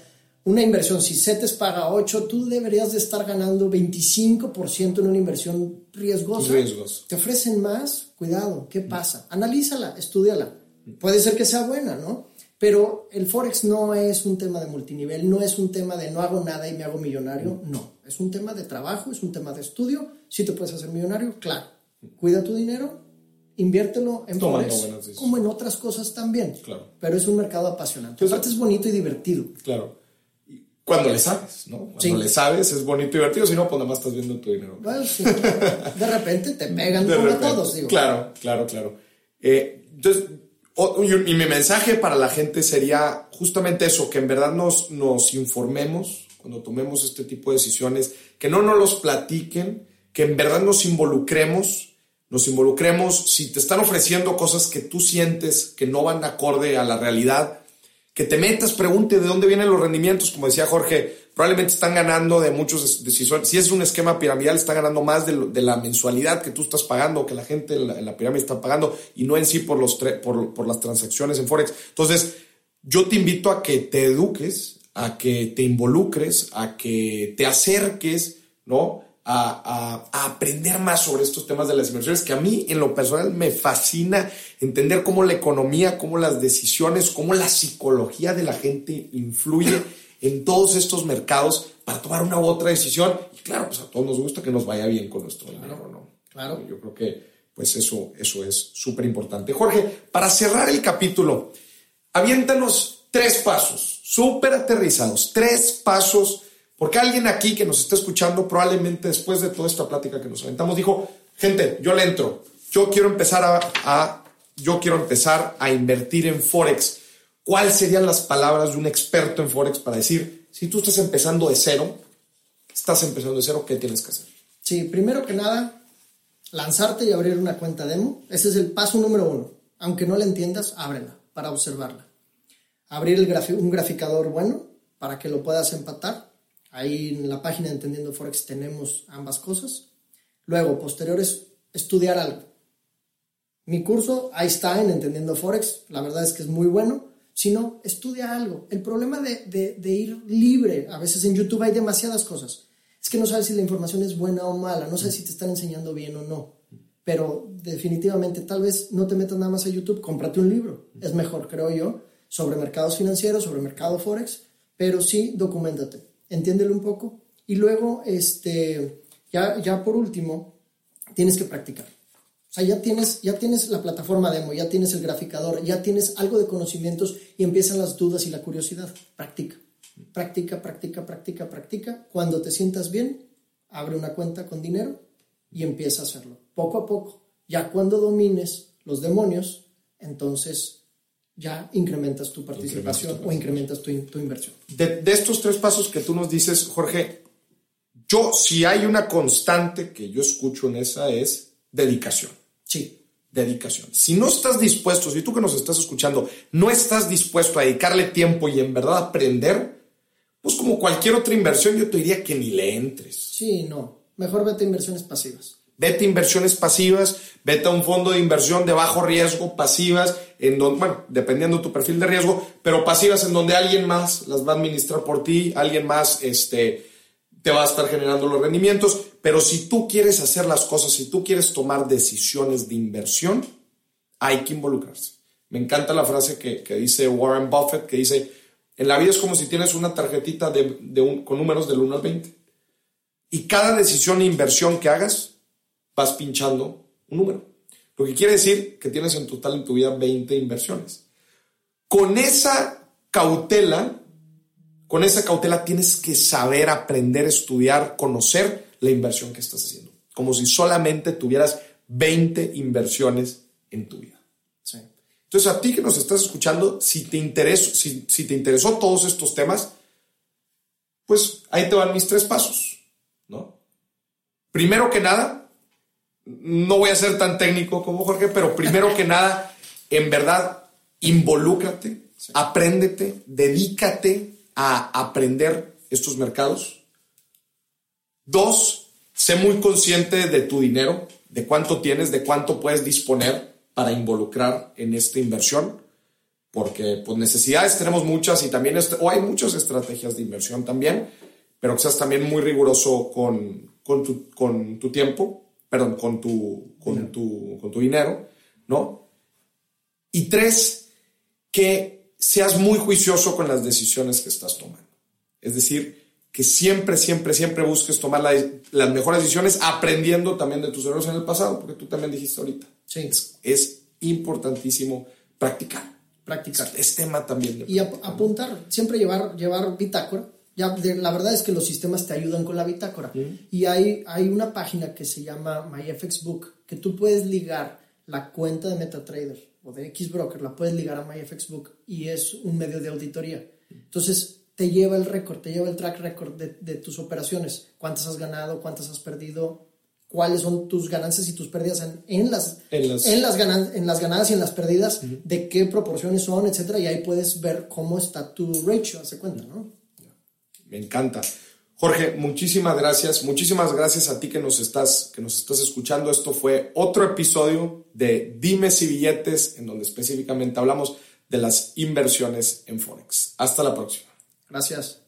una inversión, si CETES paga 8, tú deberías de estar ganando 25% en una inversión riesgosa. Riesgos. Te ofrecen más, cuidado, ¿qué pasa? Analízala, estudiala. Puede ser que sea buena, ¿no? Pero el Forex no es un tema de multinivel, no es un tema de no hago nada y me hago millonario, no. Es un tema de trabajo, es un tema de estudio. Si te puedes hacer millonario, claro. Cuida tu dinero, inviértelo en Tomando Forex, como en otras cosas también. Claro. Pero es un mercado apasionante. Pues, Aparte es bonito y divertido. Claro. Cuando le sabes, ¿no? Cuando Sí. le sabes es bonito y divertido, si no, pues nada más estás viendo tu dinero. Bueno, sí, de repente te pegan [LAUGHS] como a todos, digo. Claro, claro, claro. Eh, entonces, y, mi mensaje para la gente sería justamente eso, que en verdad nos, nos informemos cuando tomemos este tipo de decisiones, que no nos los platiquen, que en verdad nos involucremos, nos involucremos, si te están ofreciendo cosas que tú sientes que no van acorde a la realidad, que te metas, pregunte de dónde vienen los rendimientos, como decía Jorge, probablemente están ganando de muchos, de- si, son- si es un esquema piramidal, están ganando más de, lo- de la mensualidad que tú estás pagando, que la gente en la, en la pirámide está pagando, y no en sí por, los por, por las transacciones en Forex. Entonces, yo te invito a que te eduques, a que te involucres, a que te acerques, ¿no? A, a- a aprender más sobre estos temas de las inversiones, que a mí en lo personal me fascina entender cómo la economía, cómo las decisiones, cómo la psicología de la gente influye [CLEARS THROAT] en todos estos mercados para tomar una u otra decisión. Y claro, pues a todos nos gusta que nos vaya bien con nuestro dinero, ¿no? Claro. Yo creo que pues eso, eso es súper importante. Jorge, para cerrar el capítulo, aviéntanos tres pasos, súper aterrizados, tres pasos, porque alguien aquí que nos está escuchando, probablemente después de toda esta plática que nos aventamos, dijo, gente, yo le entro, yo quiero empezar a, a- yo quiero empezar a invertir en Forex. ¿Cuáles serían las palabras de un experto en Forex para decir, si tú estás empezando de cero, estás empezando de cero, ¿qué tienes que hacer? Sí, primero que nada, lanzarte y abrir una cuenta demo. Ese es el paso número uno. Aunque no la entiendas, ábrela para observarla. Abrir el un graficador bueno para que lo puedas empatar. Ahí en la página de Entendiendo Forex tenemos ambas cosas. Luego, posteriores, estudiar algo. Mi curso, ahí está en Entendiendo Forex, la verdad es que es muy bueno. Si no, estudia algo. El problema de, de- de ir libre, a veces en YouTube hay demasiadas cosas, es que no sabes si la información es buena o mala, no sabes si te están enseñando bien o no. Pero definitivamente, tal vez no te metas nada más a YouTube, cómprate un libro. Es mejor, creo yo, sobre mercados financieros, sobre mercado Forex, pero sí, documentate, entiéndelo un poco. Y luego, este, ya, ya por último, tienes que practicar. Sea, ya tienes, ya tienes la plataforma demo, ya tienes el graficador, ya tienes algo de conocimientos y empiezan las dudas y la curiosidad. Practica, practica, practica, practica, practica. Cuando te sientas bien, abre una cuenta con dinero y empieza a hacerlo. Poco a poco. Ya cuando domines los demonios, entonces ya incrementas tu participación o incrementas tu, tu inversión. De, de, estos tres pasos que tú nos dices, Jorge, yo si hay una constante que yo escucho en esa es dedicación. Sí. Dedicación. Si no estás dispuesto, si tú que nos estás escuchando, no estás dispuesto a dedicarle tiempo y en verdad aprender, pues como cualquier otra inversión, yo te diría que ni le entres. Sí, no. Mejor vete a inversiones pasivas. Vete a inversiones pasivas, vete a un fondo de inversión de bajo riesgo, pasivas, en donde, bueno, dependiendo de tu perfil de riesgo, pero pasivas en donde alguien más las va a administrar por ti, alguien más este, te va a estar generando los rendimientos. Pero si tú quieres hacer las cosas, si tú quieres tomar decisiones de inversión, hay que involucrarse. Me encanta la frase que, que dice Warren Buffett, que dice, en la vida es como si tienes una tarjetita de, de un, con números del 1 al 20. Y cada decisión e inversión que hagas, vas pinchando un número. Lo que quiere decir que tienes en total en tu vida 20 inversiones. Con esa cautela, con esa cautela tienes que saber, aprender, estudiar, conocer la inversión que estás haciendo. Como si solamente tuvieras 20 inversiones en tu vida. Sí. Entonces, a ti que nos estás escuchando, si te, interesó, si, si te interesó todos estos temas, pues ahí te van mis tres pasos, ¿no? Primero que nada, no voy a ser tan técnico como Jorge, pero primero que nada, en verdad, involúcrate, sí. apréndete, dedícate a aprender estos mercados. Dos, sé muy consciente de tu dinero, de cuánto tienes, de cuánto puedes disponer para involucrar en esta inversión, porque pues necesidades tenemos muchas y también, o hay muchas estrategias de inversión también, pero que seas también muy riguroso con, con, tu, con tu tiempo, perdón, con tu, con, tu, con tu dinero, ¿no? Y tres, que seas muy juicioso con las decisiones que estás tomando. Es decir, que siempre, siempre, siempre busques tomar la, las mejores decisiones aprendiendo también de tus errores en el pasado, porque tú también dijiste ahorita. Sí. Es, es importantísimo practicar. Practicar. Es, es tema también. Y ap apuntar, siempre llevar, llevar bitácora. Ya, de, la verdad es que los sistemas te ayudan con la bitácora. Y hay, hay una página que se llama MyFXBook, que tú puedes ligar la cuenta de MetaTrader o de Xbroker, la puedes ligar a MyFXBook y es un medio de auditoría. Entonces te lleva el récord, te lleva el track record de, de, tus operaciones, cuántas has ganado, cuántas has perdido, cuáles son tus ganancias y tus pérdidas en, en las, En las- en, las ganan- en las ganadas y en las pérdidas, de qué proporciones son, etcétera, y ahí puedes ver cómo está tu ratio, hace cuenta, ¿no? Me encanta. Jorge, muchísimas gracias. Muchísimas gracias a ti que nos estás, que nos estás escuchando. Esto fue otro episodio de Dimes y Billetes, en donde específicamente hablamos de las inversiones en Forex. Hasta la próxima. Gracias.